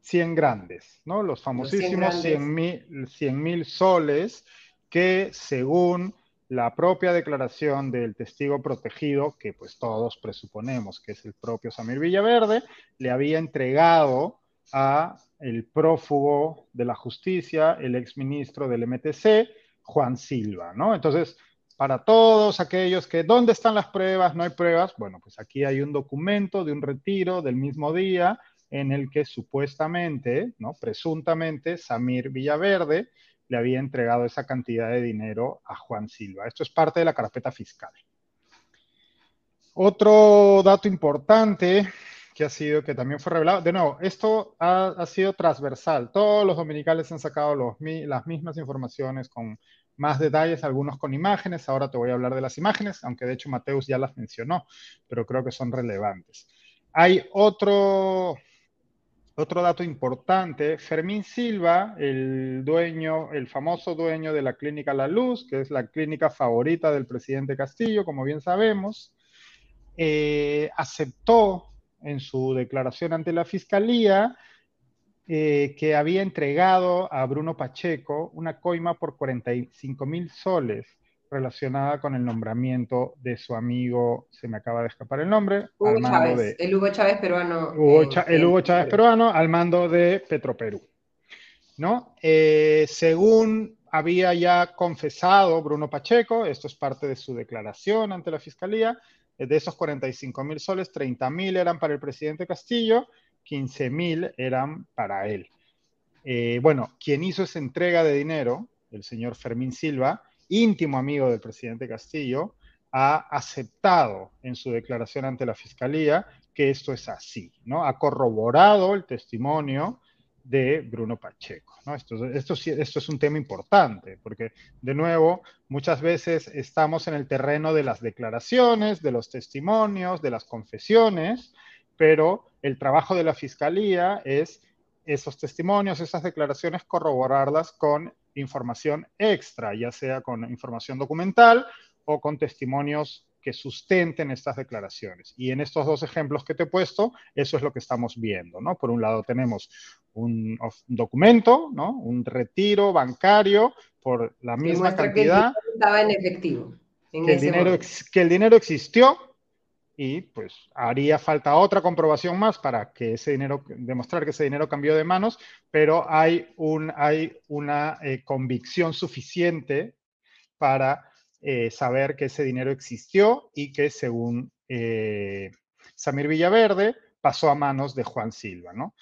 100 grandes, ¿no? Los famosísimos 100 mil soles que según la propia declaración del testigo protegido, que pues todos presuponemos que es el propio Samir Villaverde, le había entregado a el prófugo de la justicia, el exministro del MTC, Juan Silva, ¿no? Entonces, para todos aquellos que, ¿dónde están las pruebas? No hay pruebas. Bueno, pues aquí hay un documento de un retiro del mismo día en el que supuestamente, ¿no? presuntamente, Samir Villaverde le había entregado esa cantidad de dinero a Juan Silva. Esto es parte de la carpeta fiscal. Otro dato importante que ha sido, que también fue revelado, de nuevo, esto ha, sido transversal. Todos los dominicales han sacado las mismas informaciones con más detalles, algunos con imágenes. Ahora te voy a hablar de las imágenes, aunque de hecho Mateus ya las mencionó, pero creo que son relevantes. Hay otro, otro dato importante, Fermín Silva, el dueño, el famoso dueño de la clínica La Luz, que es la clínica favorita del presidente Castillo, como bien sabemos, eh, aceptó en su declaración ante la fiscalía eh, que había entregado a Bruno Pacheco una coima por 45 mil soles relacionada con el nombramiento de su amigo, se me acaba de escapar el nombre, Hugo Chávez, el Hugo Chávez peruano. el Hugo Chávez peruano al mando de Petroperú. ¿no? Eh, según había ya confesado Bruno Pacheco, esto es parte de su declaración ante la fiscalía, de esos 45 mil soles, 30 mil eran para el presidente Castillo, 15 mil eran para él. Eh, bueno, quien hizo esa entrega de dinero, el señor Fermín Silva, íntimo amigo del presidente Castillo, ha aceptado en su declaración ante la Fiscalía que esto es así, ¿no? Ha corroborado el testimonio de Bruno Pacheco, ¿no? Esto, esto, esto es un tema importante, porque, de nuevo, muchas veces estamos en el terreno de las declaraciones, de los testimonios, de las confesiones, pero el trabajo de la Fiscalía es esos testimonios, esas declaraciones, corroborarlas con información extra, ya sea con información documental o con testimonios que sustenten estas declaraciones. Y en estos dos ejemplos que te he puesto, eso es lo que estamos viendo, ¿no? Por un lado tenemos un, documento, ¿no? Un retiro bancario por la misma cantidad. Que estaba en efectivo. que, el dinero, que el dinero existió, y pues haría falta otra comprobación más para que ese dinero, demostrar que ese dinero cambió de manos, pero hay, un, hay una eh, convicción suficiente para eh, saber que ese dinero existió y que según eh, Samir Villaverde pasó a manos de Juan Silva, ¿no?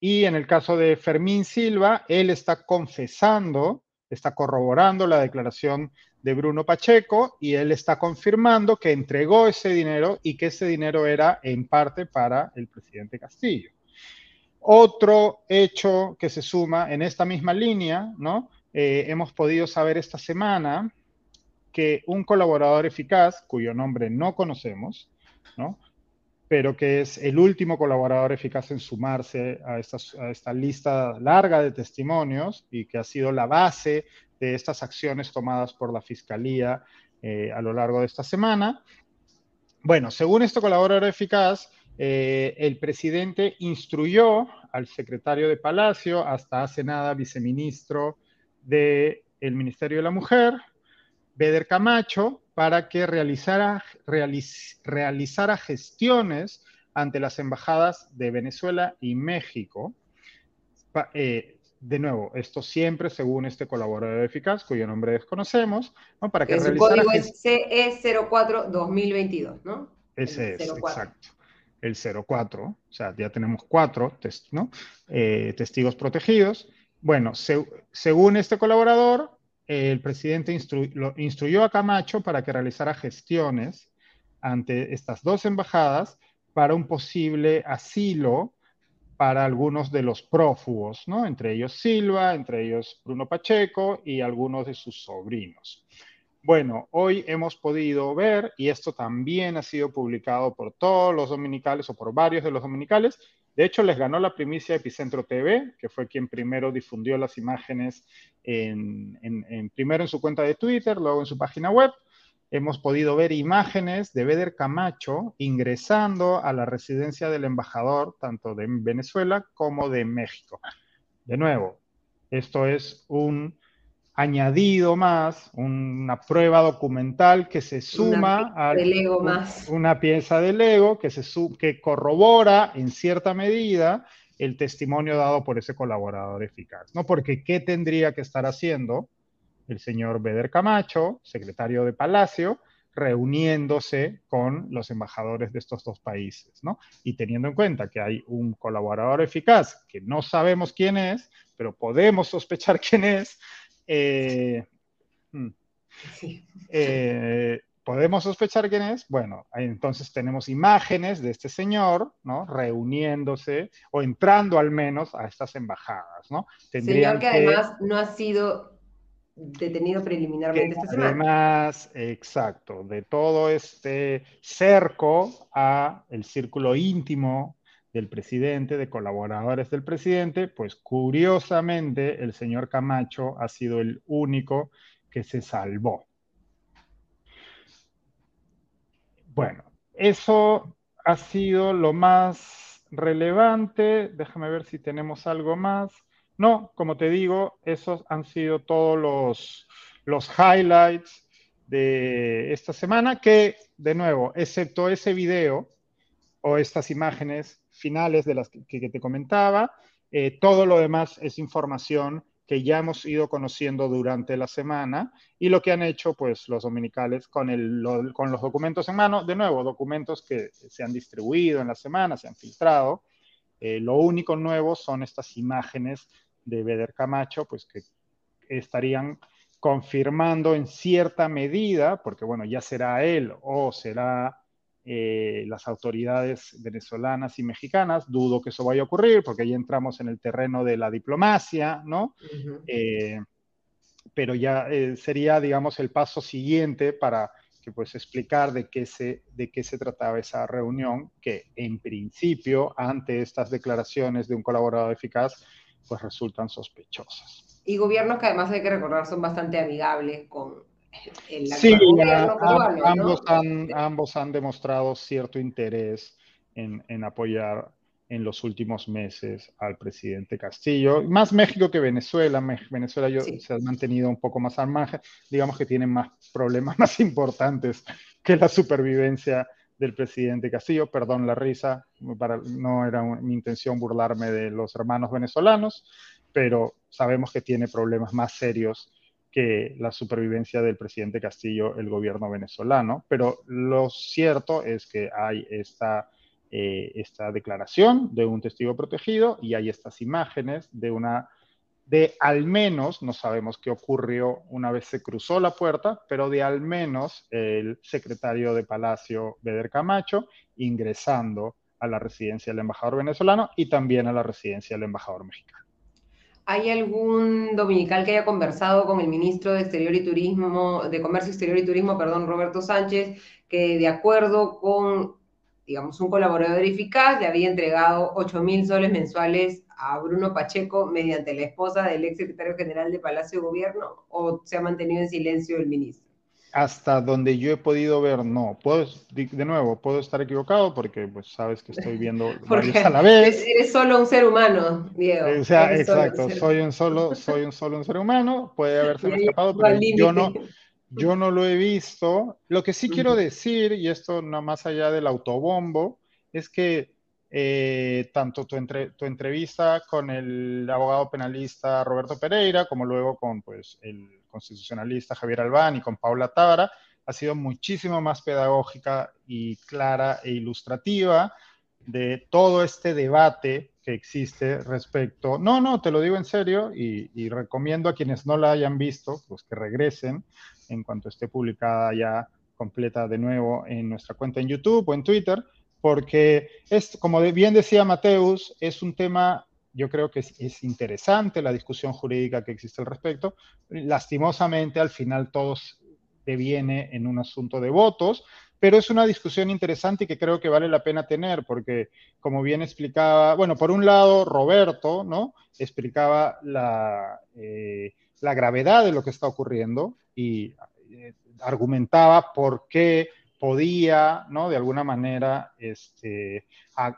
Y en el caso de Fermín Silva, él está confesando, está corroborando la declaración de Bruno Pacheco y él está confirmando que entregó ese dinero y que ese dinero era en parte para el presidente Castillo. Otro hecho que se suma en esta misma línea, ¿no? Eh, hemos podido saber esta semana que un colaborador eficaz, cuyo nombre no conocemos, ¿no? pero que es el último colaborador eficaz en sumarse a, esta lista larga de testimonios y que ha sido la base de estas acciones tomadas por la Fiscalía eh, a lo largo de esta semana. Bueno, según este colaborador eficaz, eh, el presidente instruyó al secretario de Palacio, hasta hace nada viceministro del Ministerio de la Mujer, Beder Camacho, para que realizara, realizara gestiones ante las embajadas de Venezuela y México. Eh, de nuevo, esto siempre según este colaborador eficaz, cuyo nombre desconocemos, ¿no? para que el código es CE04-2022, ¿no? Ese es, exacto. El 04, o sea, ya tenemos cuatro ¿no? Eh, testigos protegidos. Bueno, según este colaborador, el presidente instruyó a Camacho para que realizara gestiones ante estas dos embajadas para un posible asilo para algunos de los prófugos, ¿no? Entre ellos Silva, entre ellos Bruno Pacheco y algunos de sus sobrinos. Bueno, hoy hemos podido ver, y esto también ha sido publicado por todos los dominicales o por varios de los dominicales, de hecho, les ganó la primicia Epicentro TV, que fue quien primero difundió las imágenes en, primero en su cuenta de Twitter, luego en su página web. Hemos podido ver imágenes de Beder Camacho ingresando a la residencia del embajador, tanto de Venezuela como de México. De nuevo, esto es un añadido más, una prueba documental que se suma a una pieza del ego que, se que corrobora en cierta medida el testimonio dado por ese colaborador eficaz. ¿no? Porque ¿qué tendría que estar haciendo el señor Beder Camacho, secretario de Palacio, reuniéndose con los embajadores de estos dos países, ¿no? Y teniendo en cuenta que hay un colaborador eficaz que no sabemos quién es, pero podemos sospechar quién es, eh, hmm. eh, ¿Podemos sospechar quién es? Bueno, entonces tenemos imágenes de este señor, ¿no? Reuniéndose o entrando al menos a estas embajadas, ¿no? señor que, además no ha sido detenido preliminarmente esta semana. Además, exacto, de todo este cerco a el círculo íntimo del presidente, de colaboradores del presidente, pues curiosamente el señor Camacho ha sido el único que se salvó. Bueno, eso ha sido lo más relevante. Déjame ver si tenemos algo más. No, como te digo, esos han sido todos los, los highlights de esta semana, que de nuevo, excepto ese video o estas imágenes, finales de las que, te comentaba. Eh, todo lo demás es información que ya hemos ido conociendo durante la semana y lo que han hecho pues los dominicales con, el, con los documentos en mano, de nuevo, documentos que se han distribuido en la semana, se han filtrado. Eh, lo único nuevo son estas imágenes de Beder Camacho, pues que estarían confirmando en cierta medida, porque bueno, ya será él o será eh, las autoridades venezolanas y mexicanas. Dudo que eso vaya a ocurrir porque ahí entramos en el terreno de la diplomacia, ¿no? Eh, pero ya eh, sería, digamos, el paso siguiente para que, pues, explicar de qué, se, de qué se trataba esa reunión, que en principio, ante estas declaraciones de un colaborador eficaz, pues resultan sospechosas. Y gobiernos que además hay que recordar son bastante amigables con, sí, ambos, han, ambos han demostrado cierto interés en, en, apoyar en los últimos meses al presidente Castillo. Más México que Venezuela. Venezuela yo, se ha mantenido un poco más al margen. Digamos que tienen más problemas más importantes que la supervivencia del presidente Castillo. Perdón la risa, no era mi intención burlarme de los hermanos venezolanos, pero sabemos que tiene problemas más serios que la supervivencia del presidente Castillo, el gobierno venezolano. Pero lo cierto es que hay esta, eh, esta declaración de un testigo protegido y hay estas imágenes de una de al menos, no sabemos qué ocurrió una vez se cruzó la puerta, pero de al menos el secretario de Palacio, Beder Camacho, ingresando a la residencia del embajador venezolano y también a la residencia del embajador mexicano. ¿Hay algún dominical que haya conversado con el ministro de Exterior y Turismo, de Comercio Exterior y Turismo, perdón, Roberto Sánchez, que de acuerdo con, digamos, un colaborador eficaz le había entregado 8 mil soles mensuales a Bruno Pacheco mediante la esposa del ex secretario general de Palacio de Gobierno o se ha mantenido en silencio el ministro? Hasta donde yo he podido ver, no. Puedo, de nuevo, puedo estar equivocado porque pues sabes que estoy viendo varios a la vez. Eres solo un ser humano, Diego. O sea, exacto, soy un solo, soy un solo un ser humano, puede haberse escapado, pero yo no, yo no lo he visto. Lo que sí quiero decir, y esto no más allá del autobombo, es que eh, tanto tu, tu, entrevista con el abogado penalista Roberto Pereira, como luego con pues, el constitucionalista Javier Albán y con Paula Tábara, ha sido muchísimo más pedagógica y clara e ilustrativa de todo este debate que existe respecto, no, no, te lo digo en serio y, y, recomiendo a quienes no la hayan visto, pues que regresen en cuanto esté publicada ya completa de nuevo en nuestra cuenta en YouTube o en Twitter, porque es, como bien decía Mateus, es un tema, yo creo que es, interesante la discusión jurídica que existe al respecto. Lastimosamente, al final todo deviene en un asunto de votos, pero es una discusión interesante y que creo que vale la pena tener, porque como bien explicaba, bueno, por un lado, Roberto, ¿no? Explicaba la, eh, gravedad de lo que está ocurriendo y eh, argumentaba por qué podía, ¿no? De alguna manera, este,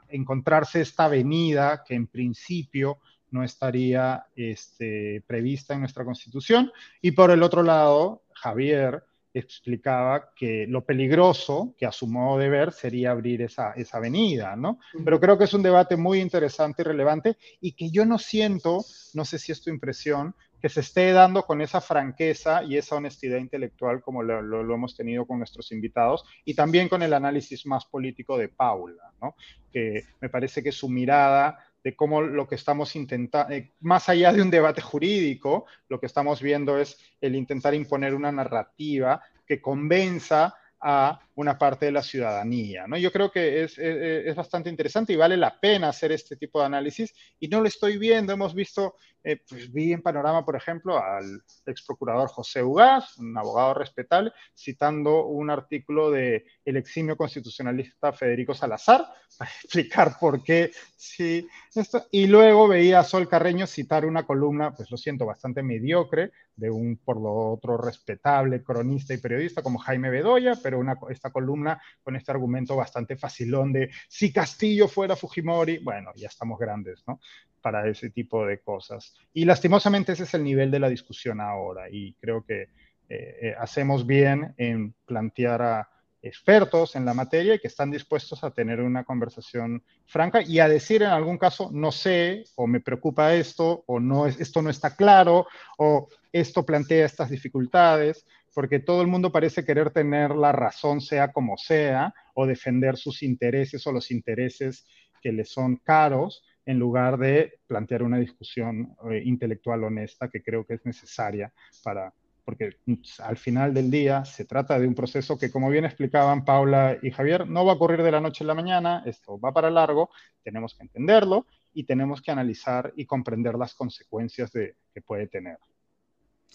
encontrarse esta avenida que en principio no estaría este, prevista en nuestra constitución. Y por el otro lado, Javier explicaba que lo peligroso, que a su modo de ver, sería abrir esa, esa avenida, ¿no? Pero creo que es un debate muy interesante y relevante y que yo no siento, no sé si es tu impresión, que se esté dando con esa franqueza y esa honestidad intelectual como lo, hemos tenido con nuestros invitados y también con el análisis más político de Paula, ¿no? que me parece que su mirada de cómo lo que estamos intentando, eh, más allá de un debate jurídico, lo que estamos viendo es el intentar imponer una narrativa que convenza a una parte de la ciudadanía. ¿no? Yo creo que es, es, bastante interesante y vale la pena hacer este tipo de análisis y no lo estoy viendo. Hemos visto, eh, pues vi en Panorama, por ejemplo, al ex procurador José Ugaz, un abogado respetable, citando un artículo de el eximio constitucionalista Federico Salazar para explicar por qué sí esto. Y luego veía a Sol Carreño citar una columna, pues lo siento, bastante mediocre, de un por lo otro respetable cronista y periodista como Jaime Bedoya, pero una, esta columna con este argumento bastante facilón de si Castillo fuera Fujimori, bueno, ya estamos grandes, ¿no? Para ese tipo de cosas. Y lastimosamente ese es el nivel de la discusión ahora y creo que eh, eh, hacemos bien en plantear a expertos en la materia y que están dispuestos a tener una conversación franca y a decir en algún caso no sé o me preocupa esto o no esto no está claro o esto plantea estas dificultades porque todo el mundo parece querer tener la razón sea como sea, o defender sus intereses o los intereses que le son caros, en lugar de plantear una discusión eh, intelectual honesta que creo que es necesaria para, porque al final del día se trata de un proceso que, como bien explicaban Paula y Javier, no va a ocurrir de la noche a la mañana, esto va para largo, tenemos que entenderlo y tenemos que analizar y comprender las consecuencias de, que puede tener.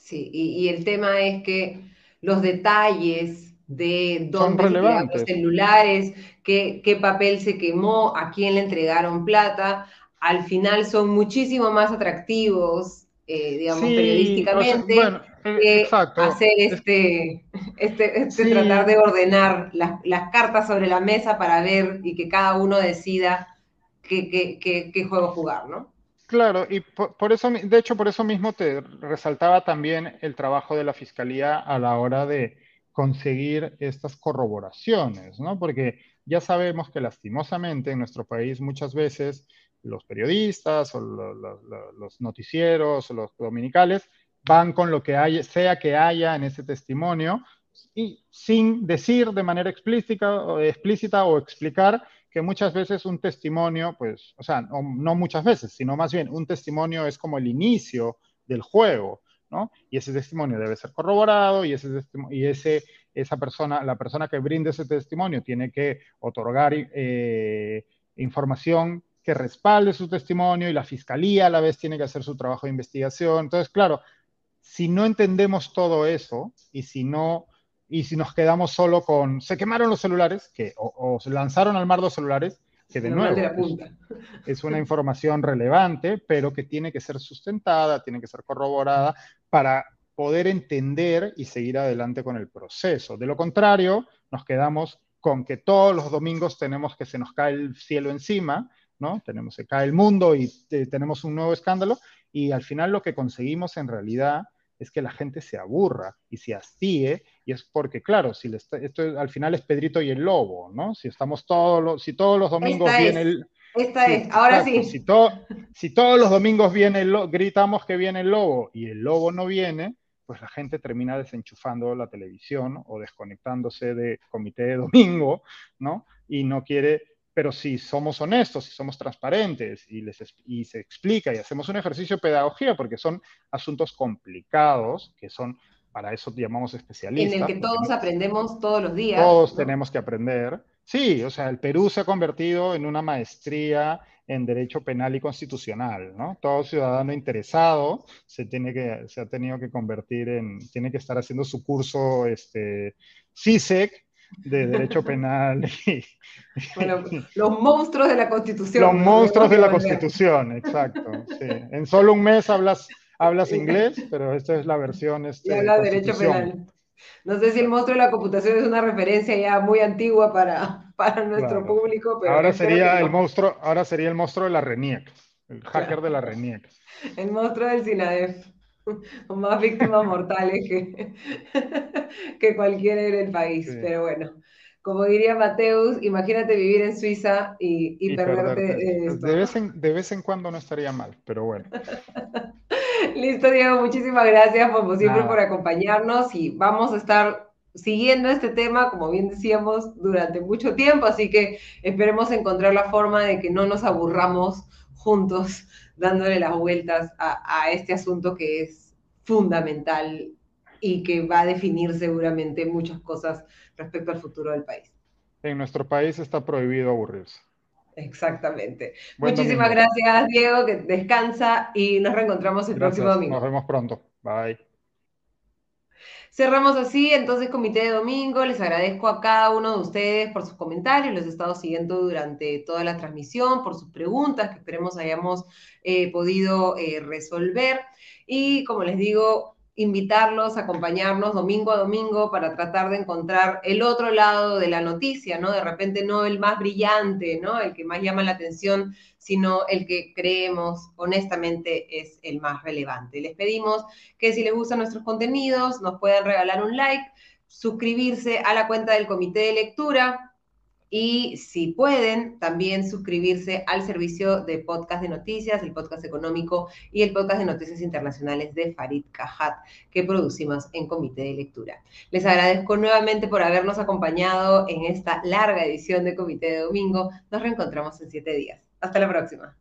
Sí, y, el tema es que los detalles de dónde los celulares, qué, qué papel se quemó, a quién le entregaron plata, al final son muchísimo más atractivos, eh, digamos, periodísticamente, que hacer este, este, este tratar de ordenar las, las, cartas sobre la mesa para ver y que cada uno decida qué, qué, qué, qué juego jugar, ¿no? Claro, y por, eso, de hecho, por eso mismo te resaltaba también el trabajo de la Fiscalía a la hora de conseguir estas corroboraciones, ¿no? Porque ya sabemos que lastimosamente en nuestro país muchas veces los periodistas o los noticieros o los dominicales van con lo que haya, sea que haya en ese testimonio y sin decir de manera explícita o, explícita o explicar que muchas veces un testimonio, pues, o sea, no, muchas veces, sino más bien un testimonio es como el inicio del juego, ¿no? Y ese testimonio debe ser corroborado y, ese, y ese, esa persona, la persona que brinde ese testimonio tiene que otorgar eh, información que respalde su testimonio y la fiscalía a la vez tiene que hacer su trabajo de investigación. Entonces, claro, si no entendemos todo eso y si no y si nos quedamos solo con se quemaron los celulares que o, se lanzaron al mar los celulares que de nuevo es, una información relevante pero que tiene que ser sustentada tiene que ser corroborada para poder entender y seguir adelante con el proceso de lo contrario nos quedamos con que todos los domingos tenemos que se nos cae el cielo encima ¿no? Tenemos, se cae el mundo y tenemos un nuevo escándalo y al final lo que conseguimos en realidad es que la gente se aburra y se hastíe, y es porque, claro, si esto al final es Pedrito y el Lobo, ¿no? Si estamos todos los, si todos los domingos viene el... Esta es, ahora sí. Si, si todos los domingos viene el gritamos que viene el lobo y el lobo no viene, pues la gente termina desenchufando la televisión o desconectándose de comité de domingo, ¿no? Y no quiere pero si somos honestos, si somos transparentes y, les, y se explica y hacemos un ejercicio de pedagogía, porque son asuntos complicados, que son, para eso llamamos especialistas. En el que todos aprendemos todos los días. Todos tenemos que aprender. Sí, o sea, el Perú se ha convertido en una maestría en derecho penal y constitucional, ¿no? Todo ciudadano interesado se tiene que, se ha tenido que convertir en, tiene que estar haciendo su curso, este, CISEC, de derecho penal. Y, bueno, los monstruos de la Constitución. Los monstruos de la Constitución, exacto. Sí. En solo un mes hablas, hablas inglés, pero esta es la versión. Este, y habla de derecho penal. No sé si el monstruo de la computación es una referencia ya muy antigua para, para nuestro público, pero ahora sería el monstruo, ahora sería el monstruo de la RENIEC, el hacker de la RENIEC. El monstruo del SINADEF. o más víctimas mortales que, que cualquiera en el país. Pero bueno, como diría Mateus, imagínate vivir en Suiza y, perderte. De, vez en, de vez en cuando no estaría mal, pero bueno. Listo, Diego, muchísimas gracias como siempre por acompañarnos y vamos a estar siguiendo este tema, como bien decíamos, durante mucho tiempo, así que esperemos encontrar la forma de que no nos aburramos juntos dándole las vueltas a, este asunto que es fundamental y que va a definir seguramente muchas cosas respecto al futuro del país. En nuestro país está prohibido aburrirse. Exactamente. Muchísimas gracias, Diego, que descansa y nos reencontramos el próximo domingo. Nos vemos pronto. Bye. Cerramos así entonces comité de domingo. Les agradezco a cada uno de ustedes por sus comentarios. Los he estado siguiendo durante toda la transmisión, por sus preguntas que esperemos hayamos eh, podido eh, resolver. Y como les digo, invitarlos a acompañarnos domingo a domingo para tratar de encontrar el otro lado de la noticia, ¿no? De repente no el más brillante, ¿no? El que más llama la atención, sino el que creemos honestamente es el más relevante. Les pedimos que si les gustan nuestros contenidos, nos puedan regalar un like, suscribirse a la cuenta del comité de lectura, y si pueden, también suscribirse al servicio de podcast de noticias, el podcast económico y el podcast de noticias internacionales de Farid Cajat, que producimos en Comité de Lectura. Les agradezco nuevamente por habernos acompañado en esta larga edición de Comité de Domingo. Nos reencontramos en siete días. Hasta la próxima.